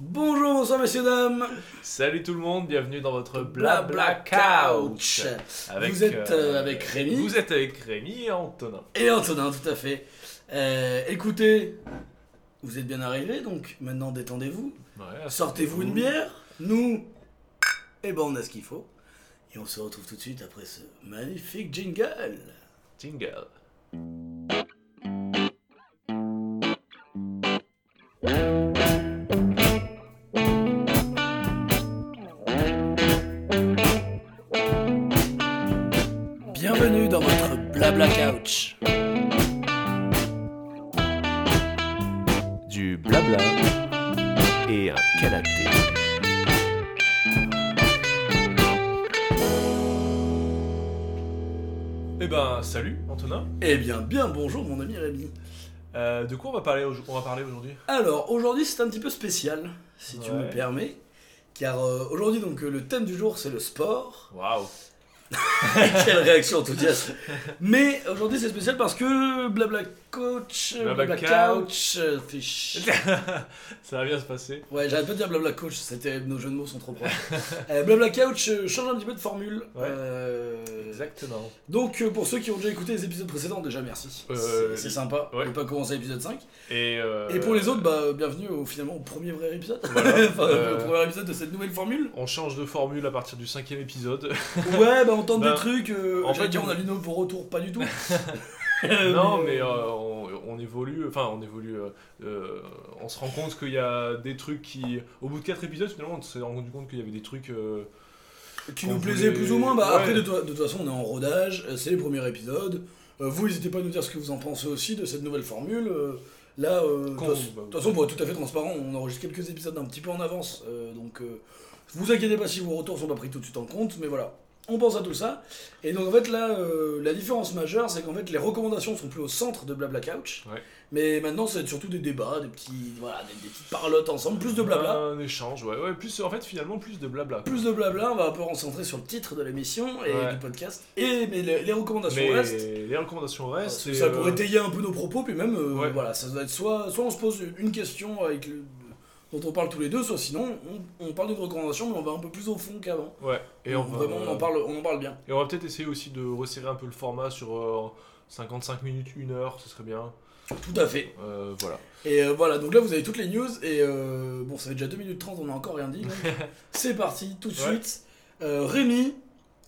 Bonjour, bonsoir messieurs, dames. Salut tout le monde, bienvenue dans votre Blabla Couch. Avec, Vous êtes euh, euh, avec Rémi Vous êtes avec Rémi et Antonin. et Antonin, tout à fait. Euh, écoutez, vous êtes bien arrivés, donc maintenant détendez-vous. Ouais, Sortez-vous une bière. Nous, eh ben on a ce qu'il faut. Et on se retrouve tout de suite après ce magnifique jingle. Jingle. Eh bien, bien bonjour mon ami Rémi. Euh, de quoi on va parler, au- on va parler aujourd'hui? Alors, aujourd'hui, c'est un petit peu spécial, si tu Ouais. me permets. Car euh, aujourd'hui, donc, euh, le thème du jour, c'est le sport. Waouh. Quelle réaction enthousiaste. Mais aujourd'hui, c'est spécial parce que Blabla Coach, euh, Blabla Couch, euh, fait chier. Ça va bien se passer. Ouais, j'arrête pas de dire Blabla Coach, c'était nos jeux de mots sont trop proches. Euh, Blabla Couch euh, change un petit peu de formule. Ouais. Euh, Exactement. Donc, euh, pour ceux qui ont déjà écouté les épisodes précédents, déjà merci. Euh, C'est- sympa. ouais. On peut pas commencer à l'épisode 5. Et, euh, Et pour les autres, bah, bienvenue au, finalement au premier vrai épisode. Voilà. enfin, Euh, au premier épisode de cette nouvelle formule. On change de formule à partir du cinquième épisode. Ouais, bah on tente Bah, des trucs. Euh, en fait, dire, on- a l'ino pour retour, pas du tout. Non, mais euh, euh, on, on évolue, enfin on évolue, euh, euh, on se rend compte qu'il y a des trucs qui, au bout de 4 épisodes finalement on s'est rendu compte qu'il y avait des trucs, euh, qui nous plaisait voulait- plus ou moins. Bah, Ouais. Après, de, to- de toute façon, on est en rodage. euh, C'est les premiers épisodes. Euh, vous, n'hésitez pas à nous dire ce que vous en pensez aussi de cette nouvelle formule. Euh, Là, euh, de toute façon- bah, de toute façon, pour être tout à fait transparent, on enregistre quelques épisodes un petit peu en avance. euh, donc, euh, vous inquiétez pas si vos retours sont pas pris tout de suite en compte. Mais voilà, on pense à tout ça. Et donc, en fait, là, euh, la différence majeure, c'est qu'en fait, les recommandations sont plus au centre de Blabla Couch. Ouais. Mais maintenant, c'est surtout des débats, des, petits, voilà, des, des petites parlottes ensemble, plus de blabla. un échange, ouais, ouais, plus, en fait finalement plus de blabla. Plus de blabla, on va un peu concentrer sur le titre de l'émission et Ouais. du podcast. Et mais les, les recommandations Mais restent. les recommandations restent. Ça pour euh, étayer un peu nos propos, puis même, euh, voilà, ça doit être soit, soit on se pose une question avec le- dont on parle tous les deux, soit sinon on, on parle d'une recommandation, mais on va un peu plus au fond qu'avant. Ouais, et on, va, Vraiment, on en parle, on en parle bien. Et on va peut-être essayer aussi de resserrer un peu le format sur euh, 55 minutes, 1 heure, ce serait bien. Tout à fait. Euh, voilà. Et euh, voilà, donc là vous avez toutes les news, et euh, bon, ça fait déjà 2 minutes 30, on n'a encore rien dit. C'est parti, tout de Ouais. suite. Euh, Rémi,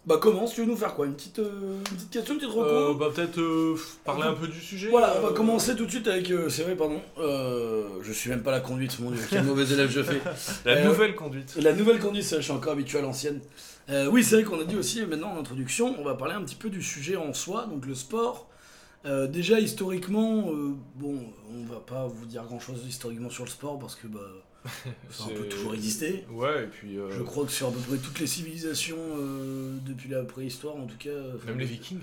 bah commence, tu veux nous faire quoi une petite, euh, une petite question, une petite reco Euh, bah peut-être euh, parler un peu du sujet. Voilà, on va commencer tout de suite avec. euh, c'est vrai, pardon. je suis même pas la conduite, mon dieu, quel mauvais élève je fais. La nouvelle conduite. La nouvelle conduite, je suis encore habitué à l'ancienne. Oui, c'est vrai qu'on a dit aussi maintenant en introduction, on va parler un petit peu du sujet en soi, donc le sport. Déjà, historiquement, bon, on va pas vous dire grand chose historiquement sur le sport parce que bah, ça a un peu C'est- toujours existé. Ouais, et puis. euh, Je crois que sur à peu près toutes les civilisations euh, depuis la préhistoire, en tout cas. enfin, Même les vikings.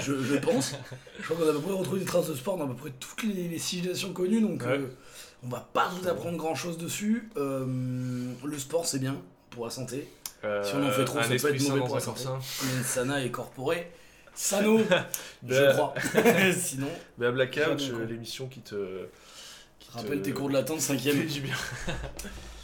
je, je pense. Je crois qu'on a à peu près retrouvé des traces de sport dans à peu près toutes les, les civilisations connues, donc Ouais. euh, on va pas vous apprendre grand chose dessus. Euh, le sport, c'est bien pour la santé. Si on en fait trop, ça peut être mauvais pour la santé. sana est corporée. Sano, je Bah, crois. Sinon, Bah, Black Couch, Jamais, quoi. euh, l'émission qui te. Rappelle tes cours de latin de 5 fait du bien.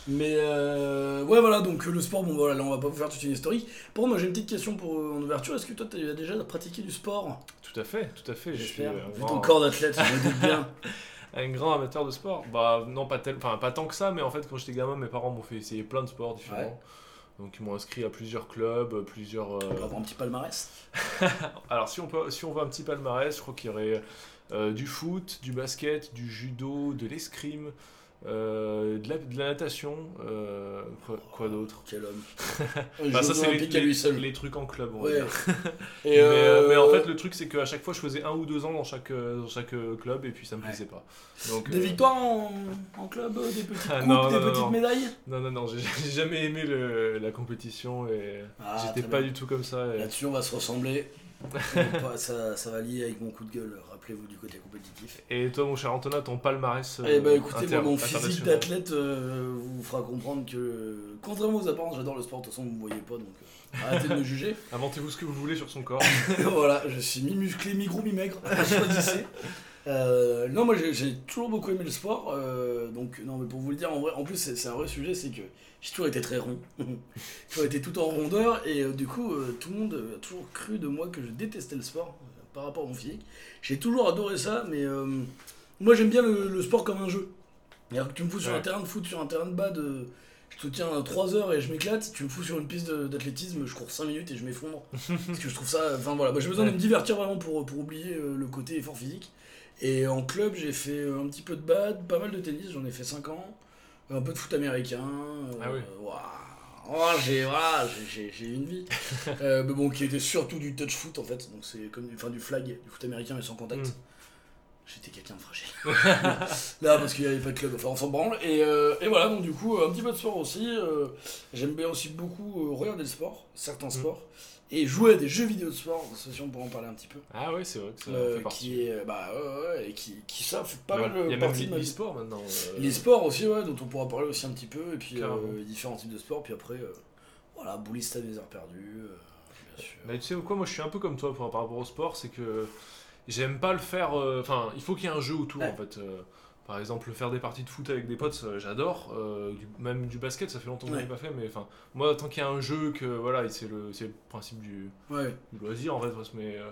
Mais euh, ouais, voilà, donc euh, le sport, bon voilà, là on va pas vous faire toute une historique. Contre, moi j'ai une petite question pour, euh, en ouverture. Est-ce que toi tu as déjà pratiqué du sport? Tout à fait, tout à fait. Je suis J'espère. un Vu ton corps d'athlète, je me doute bien. un grand amateur de sport. Bah non, pas tel, enfin pas tant que ça, mais en fait quand j'étais gamin, mes parents m'ont fait essayer plein de sports différents. Ouais. Donc ils m'ont inscrit à plusieurs clubs, plusieurs. euh, On peut avoir un petit palmarès. Alors si on peut, si on veut un petit palmarès, je crois qu'il y aurait euh, du foot, du basket, du judo, de l'escrime. euh, de, la, de la natation, euh, quoi, quoi d'autre? Quel homme. Bah, ça c'est les, trucs en club. Ouais. Et mais, euh, euh, mais en fait, le truc, c'est qu'à chaque fois, je faisais un ou deux ans dans chaque, euh, dans chaque euh, club et puis ça me Ouais. plaisait pas. Donc, Des euh, victoires en, en club, euh, des petites Ah, coupes, non, des non, non, petites non. médailles? Non, non, non, j'ai jamais aimé le- la compétition et Ah, j'étais pas bien. du tout comme ça. et- Là-dessus, on va se ressembler. Pas- ça, ça va lier avec mon coup de gueule, rappelez-vous du côté compétitif. Et toi, mon cher Antonin, ton palmarès. Eh ben écoutez, inter- moi, mon physique d'athlète euh, vous fera comprendre que, contrairement aux apparences, j'adore le sport, de toute façon, vous me voyez pas, donc euh, arrêtez de me juger. Inventez-vous ce que vous voulez sur son corps. voilà, je suis mi-musclé, mi-gros, mi-maigre, choisissez. Euh, non, moi j'ai- toujours beaucoup aimé le sport. euh, donc, non, mais pour vous le dire, en, vrai, en plus, c'est un vrai sujet c'est que j'ai toujours été très rond. j'ai toujours été tout en rondeur. Et euh, du coup, tout le monde a toujours cru de moi que je détestais le sport par rapport à mon physique. J'ai toujours adoré ça, mais moi j'aime bien le, le sport comme un jeu. C'est-à-dire que tu me fous sur Ouais. un terrain de foot, sur un terrain de euh, je te tiens à 3 heures et je m'éclate. Tu me fous sur une piste d'athlétisme, je cours 5 minutes et je m'effondre. parce que je trouve ça. Enfin voilà, j'ai besoin de me divertir vraiment pour, pour oublier le côté effort physique. Et en club, j'ai fait un petit peu de bad, pas mal de tennis, j'en ai fait 5 ans. Un peu de foot américain. euh, Ah oui. waouh. Oh, j'ai voilà, une vie. Euh, mais bon, qui était surtout du touch foot en fait. Donc c'est comme du, enfin, du flag, du foot américain mais sans contact. Mm. J'étais quelqu'un de fragile. Là, parce qu'il n'y avait pas de club, enfin on s'en branle. Et, euh, et voilà, donc du coup, un petit peu de sport aussi. euh, J'aime bien aussi beaucoup regarder le sport, certains Mm. Et jouer à des jeux vidéo de sport, ça, si on pourrait en parler un petit peu. Ah ouais, c'est vrai que ça Euh, fait partie. qui est, bah ouais, ouais, et qui, qui ça fait pas mal Il y a euh, même partie vie. l'e-sport maintenant. euh, Les sports aussi, ouais, dont on pourra parler aussi un petit peu, et puis euh, différents types de sports, puis après, euh, voilà, bouliste à des heures perdues, euh, bien sûr. Mais tu sais quoi, moi je suis un peu comme toi par rapport au sport, c'est que j'aime pas le faire. euh, Enfin, il faut qu'il y ait un jeu autour Ouais. en fait. Par exemple, faire des parties de foot avec des potes, j'adore. euh, même du basket, ça fait longtemps que je Ouais. l'ai pas fait, mais enfin, moi tant qu'il y a un jeu, que voilà, c'est le, principe du, Ouais, du loisir en fait, mais. euh,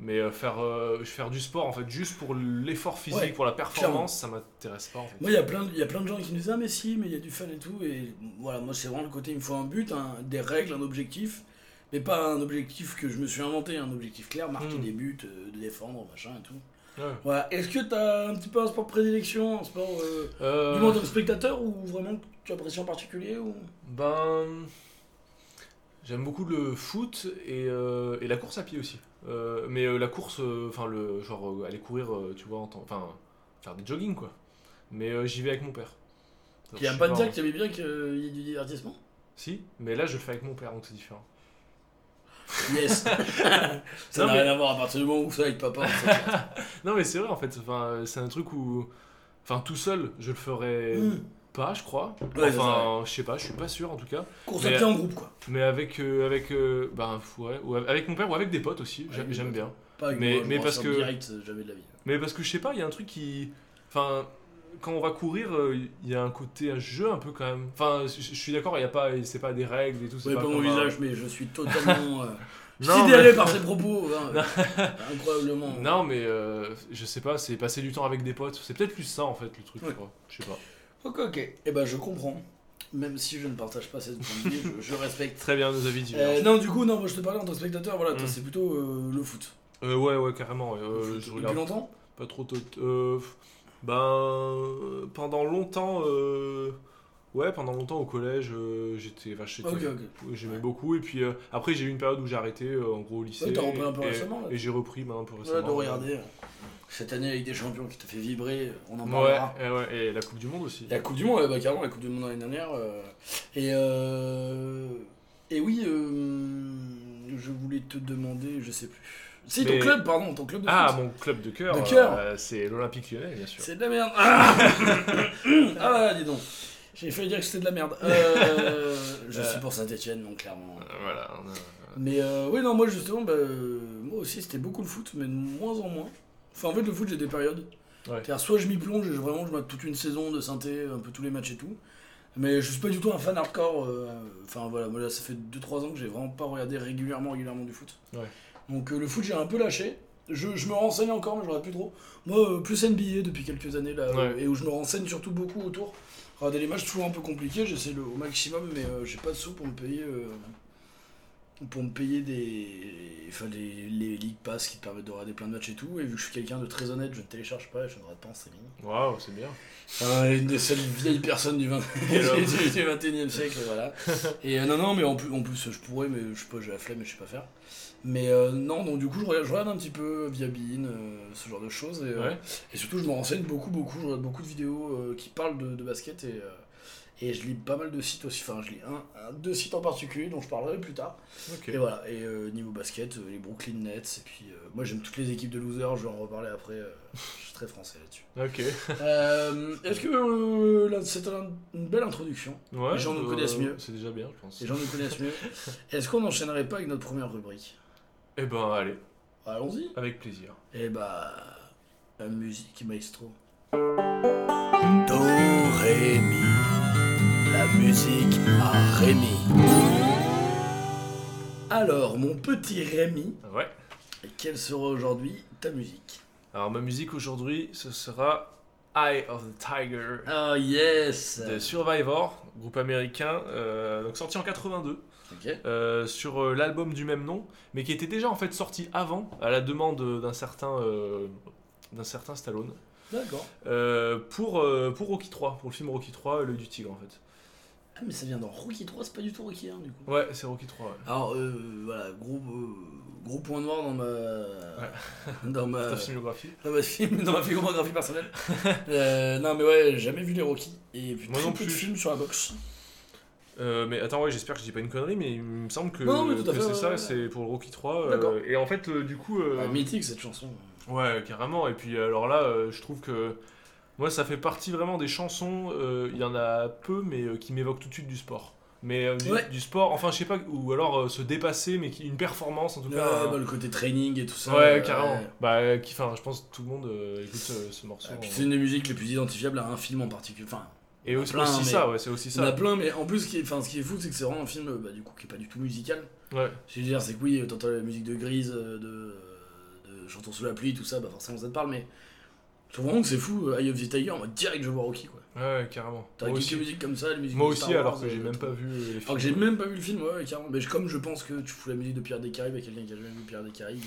mais euh, faire, euh, faire du sport en fait juste pour l'effort physique, Ouais, pour la performance, ça m'intéresse pas en fait. Moi, il y, a plein de- gens qui me disent Ah, mais si, mais il y a du fun et tout. Et voilà, moi, c'est vraiment le côté il me faut un but, un- des règles, un objectif. Mais pas un objectif que je me suis inventé, un objectif clair, marquer Mm. des buts, euh, de défendre, machin et tout. Ouais. Voilà. Est-ce que t'as un petit peu un sport prédilection, un sport euh, Euh, du tant que spectateur ou vraiment que tu apprécies en particulier ou... Ben. J'aime beaucoup le foot et, euh, et la course à pied aussi. Mais la course, enfin, le genre aller courir, tu vois, enfin, faire des jogging quoi. Mais j'y vais avec mon père. Qui a pas de dire que tu aimais bien qu'il y ait du divertissement? Si, mais là je le fais avec mon père donc c'est différent. Yes Ça n'a mais- rien à voir à partir du moment où ça avec papa. Non mais c'est vrai en fait, enfin, c'est un truc où. Enfin, tout seul, je le ferais Mm. pas, je crois. Ouais, enfin, je sais pas, je suis pas sûr en tout cas. Course à Mais- pied en groupe, quoi. Mais avec, euh, avec, euh, ben, ouais, ou avec mon père ou avec des potes aussi, j'aime bien. Pas avec Mais- moi, mais parce que- direct, euh, jamais de la vie. Mais parce que je sais pas, il y a un truc qui. Enfin, quand on va courir, euh, il y a un côté un jeu un peu quand même. Enfin, je suis d'accord, il y a pas, c'est pas des règles et tout. c'est Oui, pas pas mon un- visage, mais je suis totalement euh, Non, sidéré mais- par ses propos. hein. Incroyablement. Non, mais euh, je sais pas, c'est passer du temps avec des potes. C'est peut-être plus ça en fait le truc. Ouais. je sais pas. Ok, ok. Eh ben, je comprends. Même si je ne partage pas cette point de vue, je, je respecte. Très bien, nos avis Euh, divergent. non, du coup, non, moi je te parlais en tant que spectateur, voilà, Mm. c'est plutôt euh, le foot. Euh, ouais, ouais, carrément. ouais, euh, Le foot. je Depuis regarde longtemps? pas trop. euh, ben, pendant longtemps. euh, Ouais, pendant longtemps au collège, euh, j'étais. Enfin, j'étais- Ok, ok. Ouais, J'aimais Ouais. beaucoup et puis euh, après j'ai eu une période où j'ai arrêté euh, en gros au lycée Ouais, t'as repris un peu et, récemment, là. et j'ai repris bah, un peu Ouais, récemment de regarder. Cette année avec des champions qui t'a fait vibrer, on en ouais, parlera. et, ouais, et la coupe du monde aussi La Coupe du Monde, ouais, bah, carrément, la Coupe du Monde l'année dernière. euh, et, euh, et oui, euh, je voulais te demander, je sais plus. Si, ton club, pardon, ton club de ah foot. mon club de cœur, De cœur. euh, c'est l'Olympique Lyonnais bien sûr C'est de la merde. Ah, ah dis donc. J'ai failli dire que c'était de la merde. Euh, je Euh. suis pour Saint-Etienne, donc clairement. Euh, voilà Mais euh, oui, non, moi justement, bah, moi aussi c'était beaucoup le foot, mais de moins en moins. Enfin, en fait, le foot, j'ai des périodes. Ouais. C'est-à-dire, soit je m'y plonge et je- vraiment je mate toute une saison de synthé, un peu tous les matchs et tout. Mais je suis pas du tout un fan hardcore. euh, Enfin voilà, moi là, ça fait 2-3 ans que j'ai vraiment pas regardé régulièrement, régulièrement du foot. Ouais. Donc euh, le foot, j'ai un peu lâché. Je, je me renseigne encore, mais regarde plus trop. Moi, euh, plus NBA depuis quelques années là, Ouais. euh, et où je me renseigne surtout beaucoup autour. Regarder les matchs, toujours un peu compliqué, j'essaie le au maximum, mais euh, j'ai pas de sous pour me payer. euh, pour me payer des, enfin, les, les League Pass qui te permettent de regarder plein de matchs et tout. Et vu que je suis quelqu'un de très honnête, je ne télécharge pas, je ne regarde pas en streaming. waouh c'est bien Ah, une des seules vieilles personnes du, 20... Quel homme. du, du 21e siècle, voilà. Et non, non, mais en plus, en plus, je pourrais, mais je sais pas, j'ai la flemme et je sais pas faire. Mais euh, non, donc du coup, je regarde, je regarde un petit peu via Bein, euh, ce genre de choses. Et, euh, ouais et surtout, je me renseigne beaucoup, beaucoup. Je regarde beaucoup de vidéos qui parlent de, de basket et, et je lis pas mal de sites aussi. Enfin, je lis un, un- deux sites en particulier dont je parlerai plus tard. Et voilà, et euh, niveau basket, les Brooklyn Nets, et puis euh, moi j'aime toutes les équipes de losers, je vais en reparler après, euh, je suis très français là-dessus. ok Est-ce que là, c'est un- une belle introduction? Ouais Les gens nous connaissent mieux. c'est déjà bien je pense Les gens nous connaissent mieux. Est-ce qu'on n'enchaînerait pas avec notre première rubrique? Et ben allez Allons-y avec plaisir Et bah. La musique, maestro. Do, ré, mi. La musique à Rémi. Alors, mon petit Rémi, Ouais. quelle sera aujourd'hui ta musique? Alors ma musique aujourd'hui, ce sera Eye of the Tiger Oh yes de Survivor, groupe américain, euh, donc sorti en 82. Euh, sur euh, l'album du même nom, mais qui était déjà en fait sorti avant, à la demande d'un certain, euh, d'un certain Stallone, D'accord. euh, pour, euh, pour Rocky 3, pour le film Rocky 3, L'œil du tigre en fait. Ah, mais ça vient dans Rocky 3, c'est pas du tout Rocky 1 du coup. Ouais, c'est Rocky 3. ouais. Alors, euh, voilà, gros, euh, gros point noir dans ma. Dans ma. Ta filmographie. Dans ma, film, dans ma filmographie personnelle. Euh, non, mais ouais, jamais vu les Rocky. Et puis Moi non peu de plus. films sur la boxe. Euh, mais attends, ouais, j'espère que je dis pas une connerie, mais il me semble que, Non, c'est ouais, ça, ouais. c'est pour le Rocky 3. euh, D'accord. et en fait, euh, du coup. euh, Ah, mythique cette chanson. Ouais, carrément. Et puis alors là, euh, je trouve que moi, ça fait partie vraiment des chansons. euh, Il y en a peu, mais euh, qui m'évoquent tout de suite du sport. Mais euh, du, Ouais. du sport, enfin, je sais pas, ou alors euh, se dépasser, mais qui, une performance en tout Ouais, cas. bah, le côté training et tout ça. ouais, carrément. ouais. Bah, qui, enfin, je pense que tout le monde euh, écoute euh, ce morceau. Et puis euh. c'est une des musiques les plus identifiables à un film en particulier. Enfin, Et aussi, plein, aussi ça, ouais, c'est aussi il y en a ça. plein, mais en plus, ce qui est, ce qui est fou, c'est que c'est vraiment un film bah, du coup, qui est pas du tout musical. Ouais. Je veux dire, c'est que oui, t'entends la musique de Grise, euh, de, de Chantons sous la pluie, tout ça, bah forcément ça te parle, mais je trouve vraiment que c'est fou, euh, Eye of the Tiger, mode direct je vois Rocky quoi. Ouais, carrément. T'as Moi quelques aussi, musiques comme ça, les musiques Moi de aussi, Star Wars, alors que euh, j'ai même pas vu euh, les films. Alors que j'ai même pas vu le film, ouais, carrément. Mais comme je pense que tu fous la musique de Pierre des Caraïbes à quelqu'un qui a jamais vu Pierre des Caraïbes.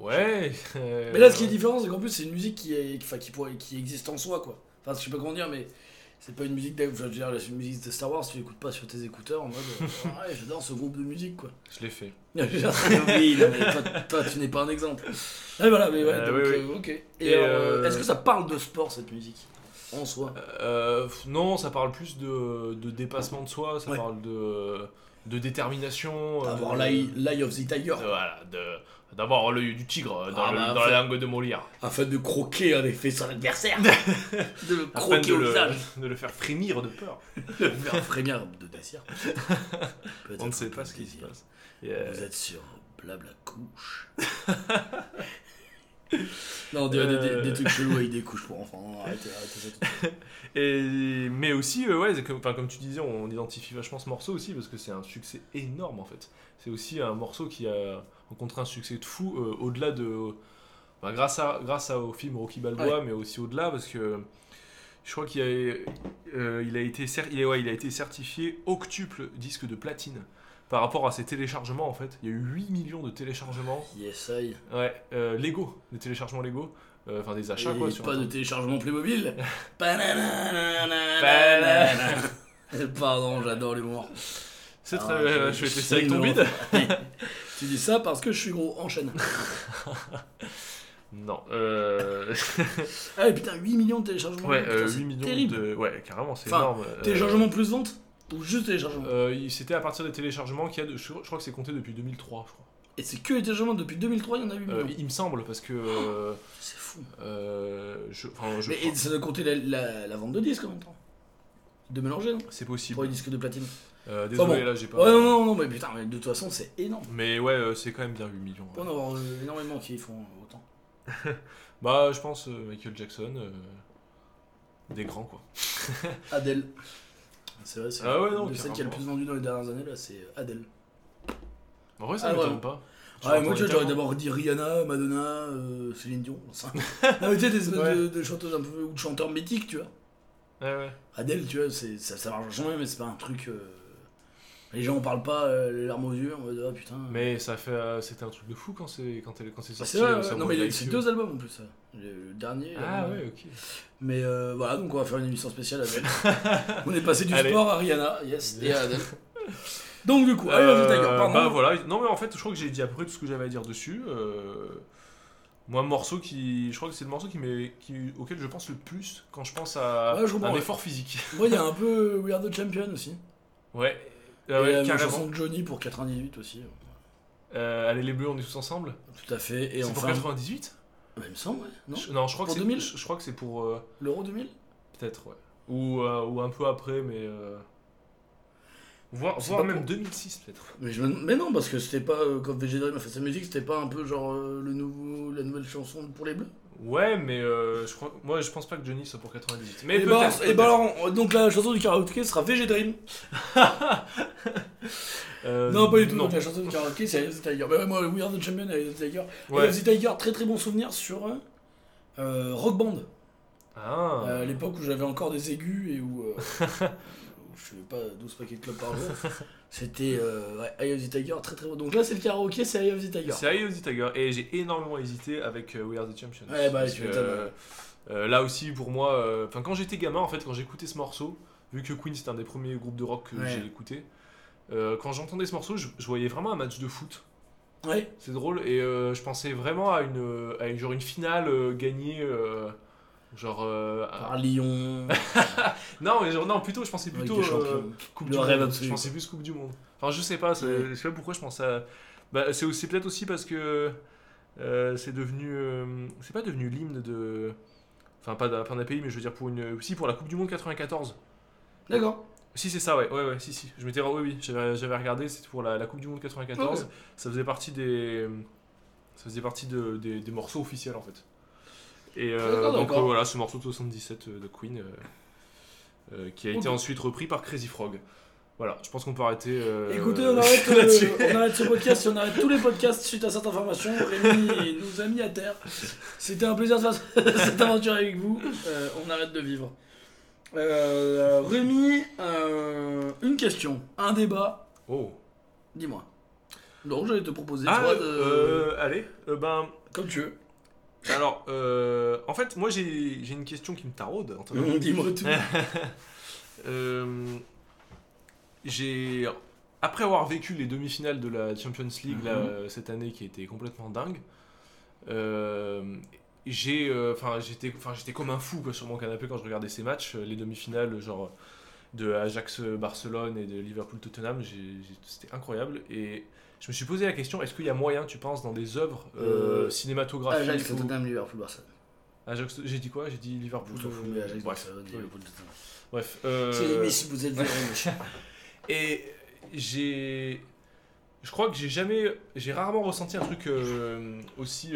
Ouais. euh, Mais là, ce qui est différent, c'est qu'en plus, c'est une musique qui, est, enfin, qui, pourrait, qui existe en soi, quoi. Enfin, je sais pas comment dire, mais c'est pas une musique je veux dire, une musique de Star Wars, tu l'écoutes pas sur tes écouteurs en mode euh, ouais, j'adore ce groupe de musique, quoi. Je l'ai fait. oui, non, mais toi, toi, tu n'es pas un exemple. Et voilà, mais ouais, Euh, donc, oui, euh, ok. Et, Et, alors, euh, euh, est-ce que ça parle de sport, cette musique En soi? Euh, non, ça parle plus de, de dépassement de soi, ça Ouais. parle de, de détermination. D'avoir de- l'eye l'eye of the tiger, de- Voilà, de- d'avoir l'œil du tigre dans, Ah le- bah, dans la langue de Molière. afin de croquer en effet son adversaire. de le croquer de au le, visage. de le faire frémir de peur. de le faire frémir de désir. On ne sait pas ce qui se passe. Euh, Vous êtes sur Blabla Couche. non, on dirait des, des- Euh. des trucs chelous avec des couches pour enfants. Arrêtez, arrêtez ça. tout de suite. et- mais aussi, euh, ouais, comme, comme tu disais, on identifie vachement ce morceau aussi parce que c'est un succès énorme en fait. C'est aussi un morceau qui a rencontré un succès de fou euh, au-delà de. grâce, à, grâce à- au film Rocky Balboa, mais aussi au-delà parce que je crois qu'il a, euh, il a, été, il, ouais, il a été certifié octuple disque de platine par rapport à ses téléchargements en fait. Il y a eu 8 millions de téléchargements. Yes, I. Ouais, euh, Lego, des téléchargements Lego, euh, enfin des achats Et quoi. sur pas de Internet. téléchargement Playmobil. Pardon, j'adore l'humour. C'est Ah, très bien, je vais tester avec ton bide. Tu dis ça parce que je suis gros, enchaîne. Non. Euh... Ah putain, 8 millions de téléchargements. ouais, putain, euh, c'est 8 millions terrible. de. Ouais, carrément, c'est Enfin, énorme. Euh, Téléchargement plus vente Ou juste téléchargement euh, il- C'était à partir des téléchargements qu'il y a. De... Je, crois que c'est compté depuis 2003, je crois. Et c'est que les téléchargements depuis 2003, il y en a 8 Euh, millions. il me semble, parce que. euh, C'est fou. euh, je... Enfin, je Mais et ça doit compter la, la- la vente de disques en même temps. De mélanger, non? C'est possible. Pour les disques de platine. Euh, désolé, bon. là, j'ai pas. Ouais, non, non, non, mais putain, mais de toute façon, c'est énorme. Mais ouais, euh, c'est quand même bien 8 millions. ouais. En avoir euh, énormément qui font autant. Bah, je pense euh, Michael Jackson. euh, Des grands, quoi. Adèle. C'est vrai, c'est Ah ouais, non, de celle qui a le plus vendu dans les dernières années, là, c'est Adèle. En vrai, ça Ah, m'étonne ouais. pas. Ah, moi, tu vois, j'aurais tellement. d'abord dit Rihanna, Madonna, euh, Céline Dion. Enfin, non, mais tu sais, des espèces Ouais. de, de chanteuses un peu, ou de chanteurs mythiques, tu vois. Ouais, ouais. Adèle, tu vois, c'est, ça, ça marche jamais, mais c'est pas un truc. Les gens en parlent pas, euh, les larmes aux yeux, en mode, ah putain. Mais ça fait, euh, c'était un truc de fou quand c'est quand elle quand c'est sorti. c'est euh. Summer non mais Like c'est You. deux albums en plus. ça. Le, le dernier. Ah euh, ouais, ok. Mais euh, voilà, donc on va faire une émission spéciale Adèle. on est passé du Allez. sport à Rihanna, yes, et à Adèle. Donc du coup, the Tiger, pardon. bah voilà. Non mais en fait, je crois que j'ai dit à peu près tout ce que j'avais à dire dessus. Euh, Moi, morceau qui, je crois que c'est le morceau qui m'est, qui, auquel je pense le plus quand je pense à Ouais, je comprends, un ouais. effort physique. Moi, il y a un peu We Are the Champion aussi. Ouais. Ah ouais, la chanson de Johnny pour 98 aussi. Euh, allez les bleus, on est tous ensemble. Tout à fait. Et c'est enfin. pour 98 Bah, il me semble, ouais. Non Je- Non, je crois Pour que c'est 2000? Je, je crois que c'est pour euh, L'Euro 2000 peut-être ouais. Ou, euh, ou un peu après, mais euh, voire, même pour- 2006 peut-être. mais, je me- mais non, parce que c'était pas. quand VG Dream a fait sa musique, c'était pas un peu genre le nouveau, la nouvelle chanson pour les Bleus Ouais, mais euh, je crois, moi je pense pas que Johnny soit pour 98. Mais Et bah, peut-être. et bah alors, on- donc la chanson du karaoké sera VG Dream. Euh, non, pas du tout. non. Donc la chanson du karaoké, c'est Eye of the Tiger. Mais ouais, moi, We Are the Champion, Eye of the Tiger. Eye Ouais. of the Tiger, très très bon souvenir sur euh, Rock Band. Ah. Euh, à l'époque où j'avais encore des aigus et où, euh, où je faisais pas 12 paquets de clubs par jour. C'était euh, ouais, Eye of the Tiger, très très bon. Donc là, c'est le karaoké, c'est Eye of the Tiger. C'est Eye of the Tiger. Et j'ai énormément hésité avec euh, We Are the Champions. Ouais, bah, tu que, euh, euh, là aussi, pour moi, enfin quand j'étais gamin, en fait, quand j'écoutais ce morceau, vu que Queen c'était un des premiers groupes de rock que Ouais. j'ai écouté, quand j'entendais ce morceau, je, je voyais vraiment un match de foot. Ouais. C'est drôle. Et je pensais vraiment à une, à une, genre une finale gagnée. Genre. euh, Par Lyon, Non, mais genre, non, plutôt, je pensais plutôt. euh. Coupe Le du rêve monde. absolu. Je pensais plus Coupe du Monde. Enfin, je sais pas, c'est- Ouais. je sais pas pourquoi je pense à. Bah, c'est aussi peut-être aussi parce que euh, c'est devenu. euh, c'est pas devenu l'hymne de. Enfin, pas d'un pays, mais je veux dire pour une. Si, pour la Coupe du Monde 94. D'accord. Si, c'est ça, ouais, ouais, ouais, si, si. Je m'étais. Oui, oui, j'avais j'avais regardé, c'était pour la, la Coupe du Monde 94. Ok. Ça faisait partie des. Ça faisait partie de, des, des morceaux officiels en fait. Et euh, donc euh, voilà, ce morceau de 77 de Queen euh, euh, qui a été ensuite repris par Crazy Frog. Voilà, je pense qu'on peut arrêter. euh, Écoutez, on arrête, euh, on arrête ce podcast, si on arrête tous les podcasts suite à cette information. Rémi nous a mis à terre. C'était un plaisir de faire cette aventure avec vous. Euh, on arrête de vivre. Euh, Rémi, euh, une question, un débat, Oh. dis-moi. Donc j'allais te proposer Ah, toi de... euh, allez, euh, ben. Comme tu veux. Alors, euh, en fait, moi j'ai une question qui me taraude. Mmh, dis-moi tout. Euh, j'ai après avoir vécu les demi-finales de la Champions League là, Mhm. cette année qui était complètement dingue, euh, j'ai enfin j'étais enfin j'étais comme un fou quoi, sur mon canapé quand je regardais ces matchs, les demi-finales genre de Ajax Barcelone et de Liverpool Tottenham, c'était incroyable et je me suis posé la question est-ce qu'il y a moyen tu penses dans des œuvres euh, Euh, cinématographiques Ajax, ou- Tottenham, Liverpool, Barcelone. Ajax j'ai dit quoi? J'ai dit Liverpool Ajax, bref. Liverpool, Tottenham. bref euh, C'est si vous êtes viré, Et j'ai. Je crois que j'ai jamais. J'ai rarement ressenti un truc euh, aussi.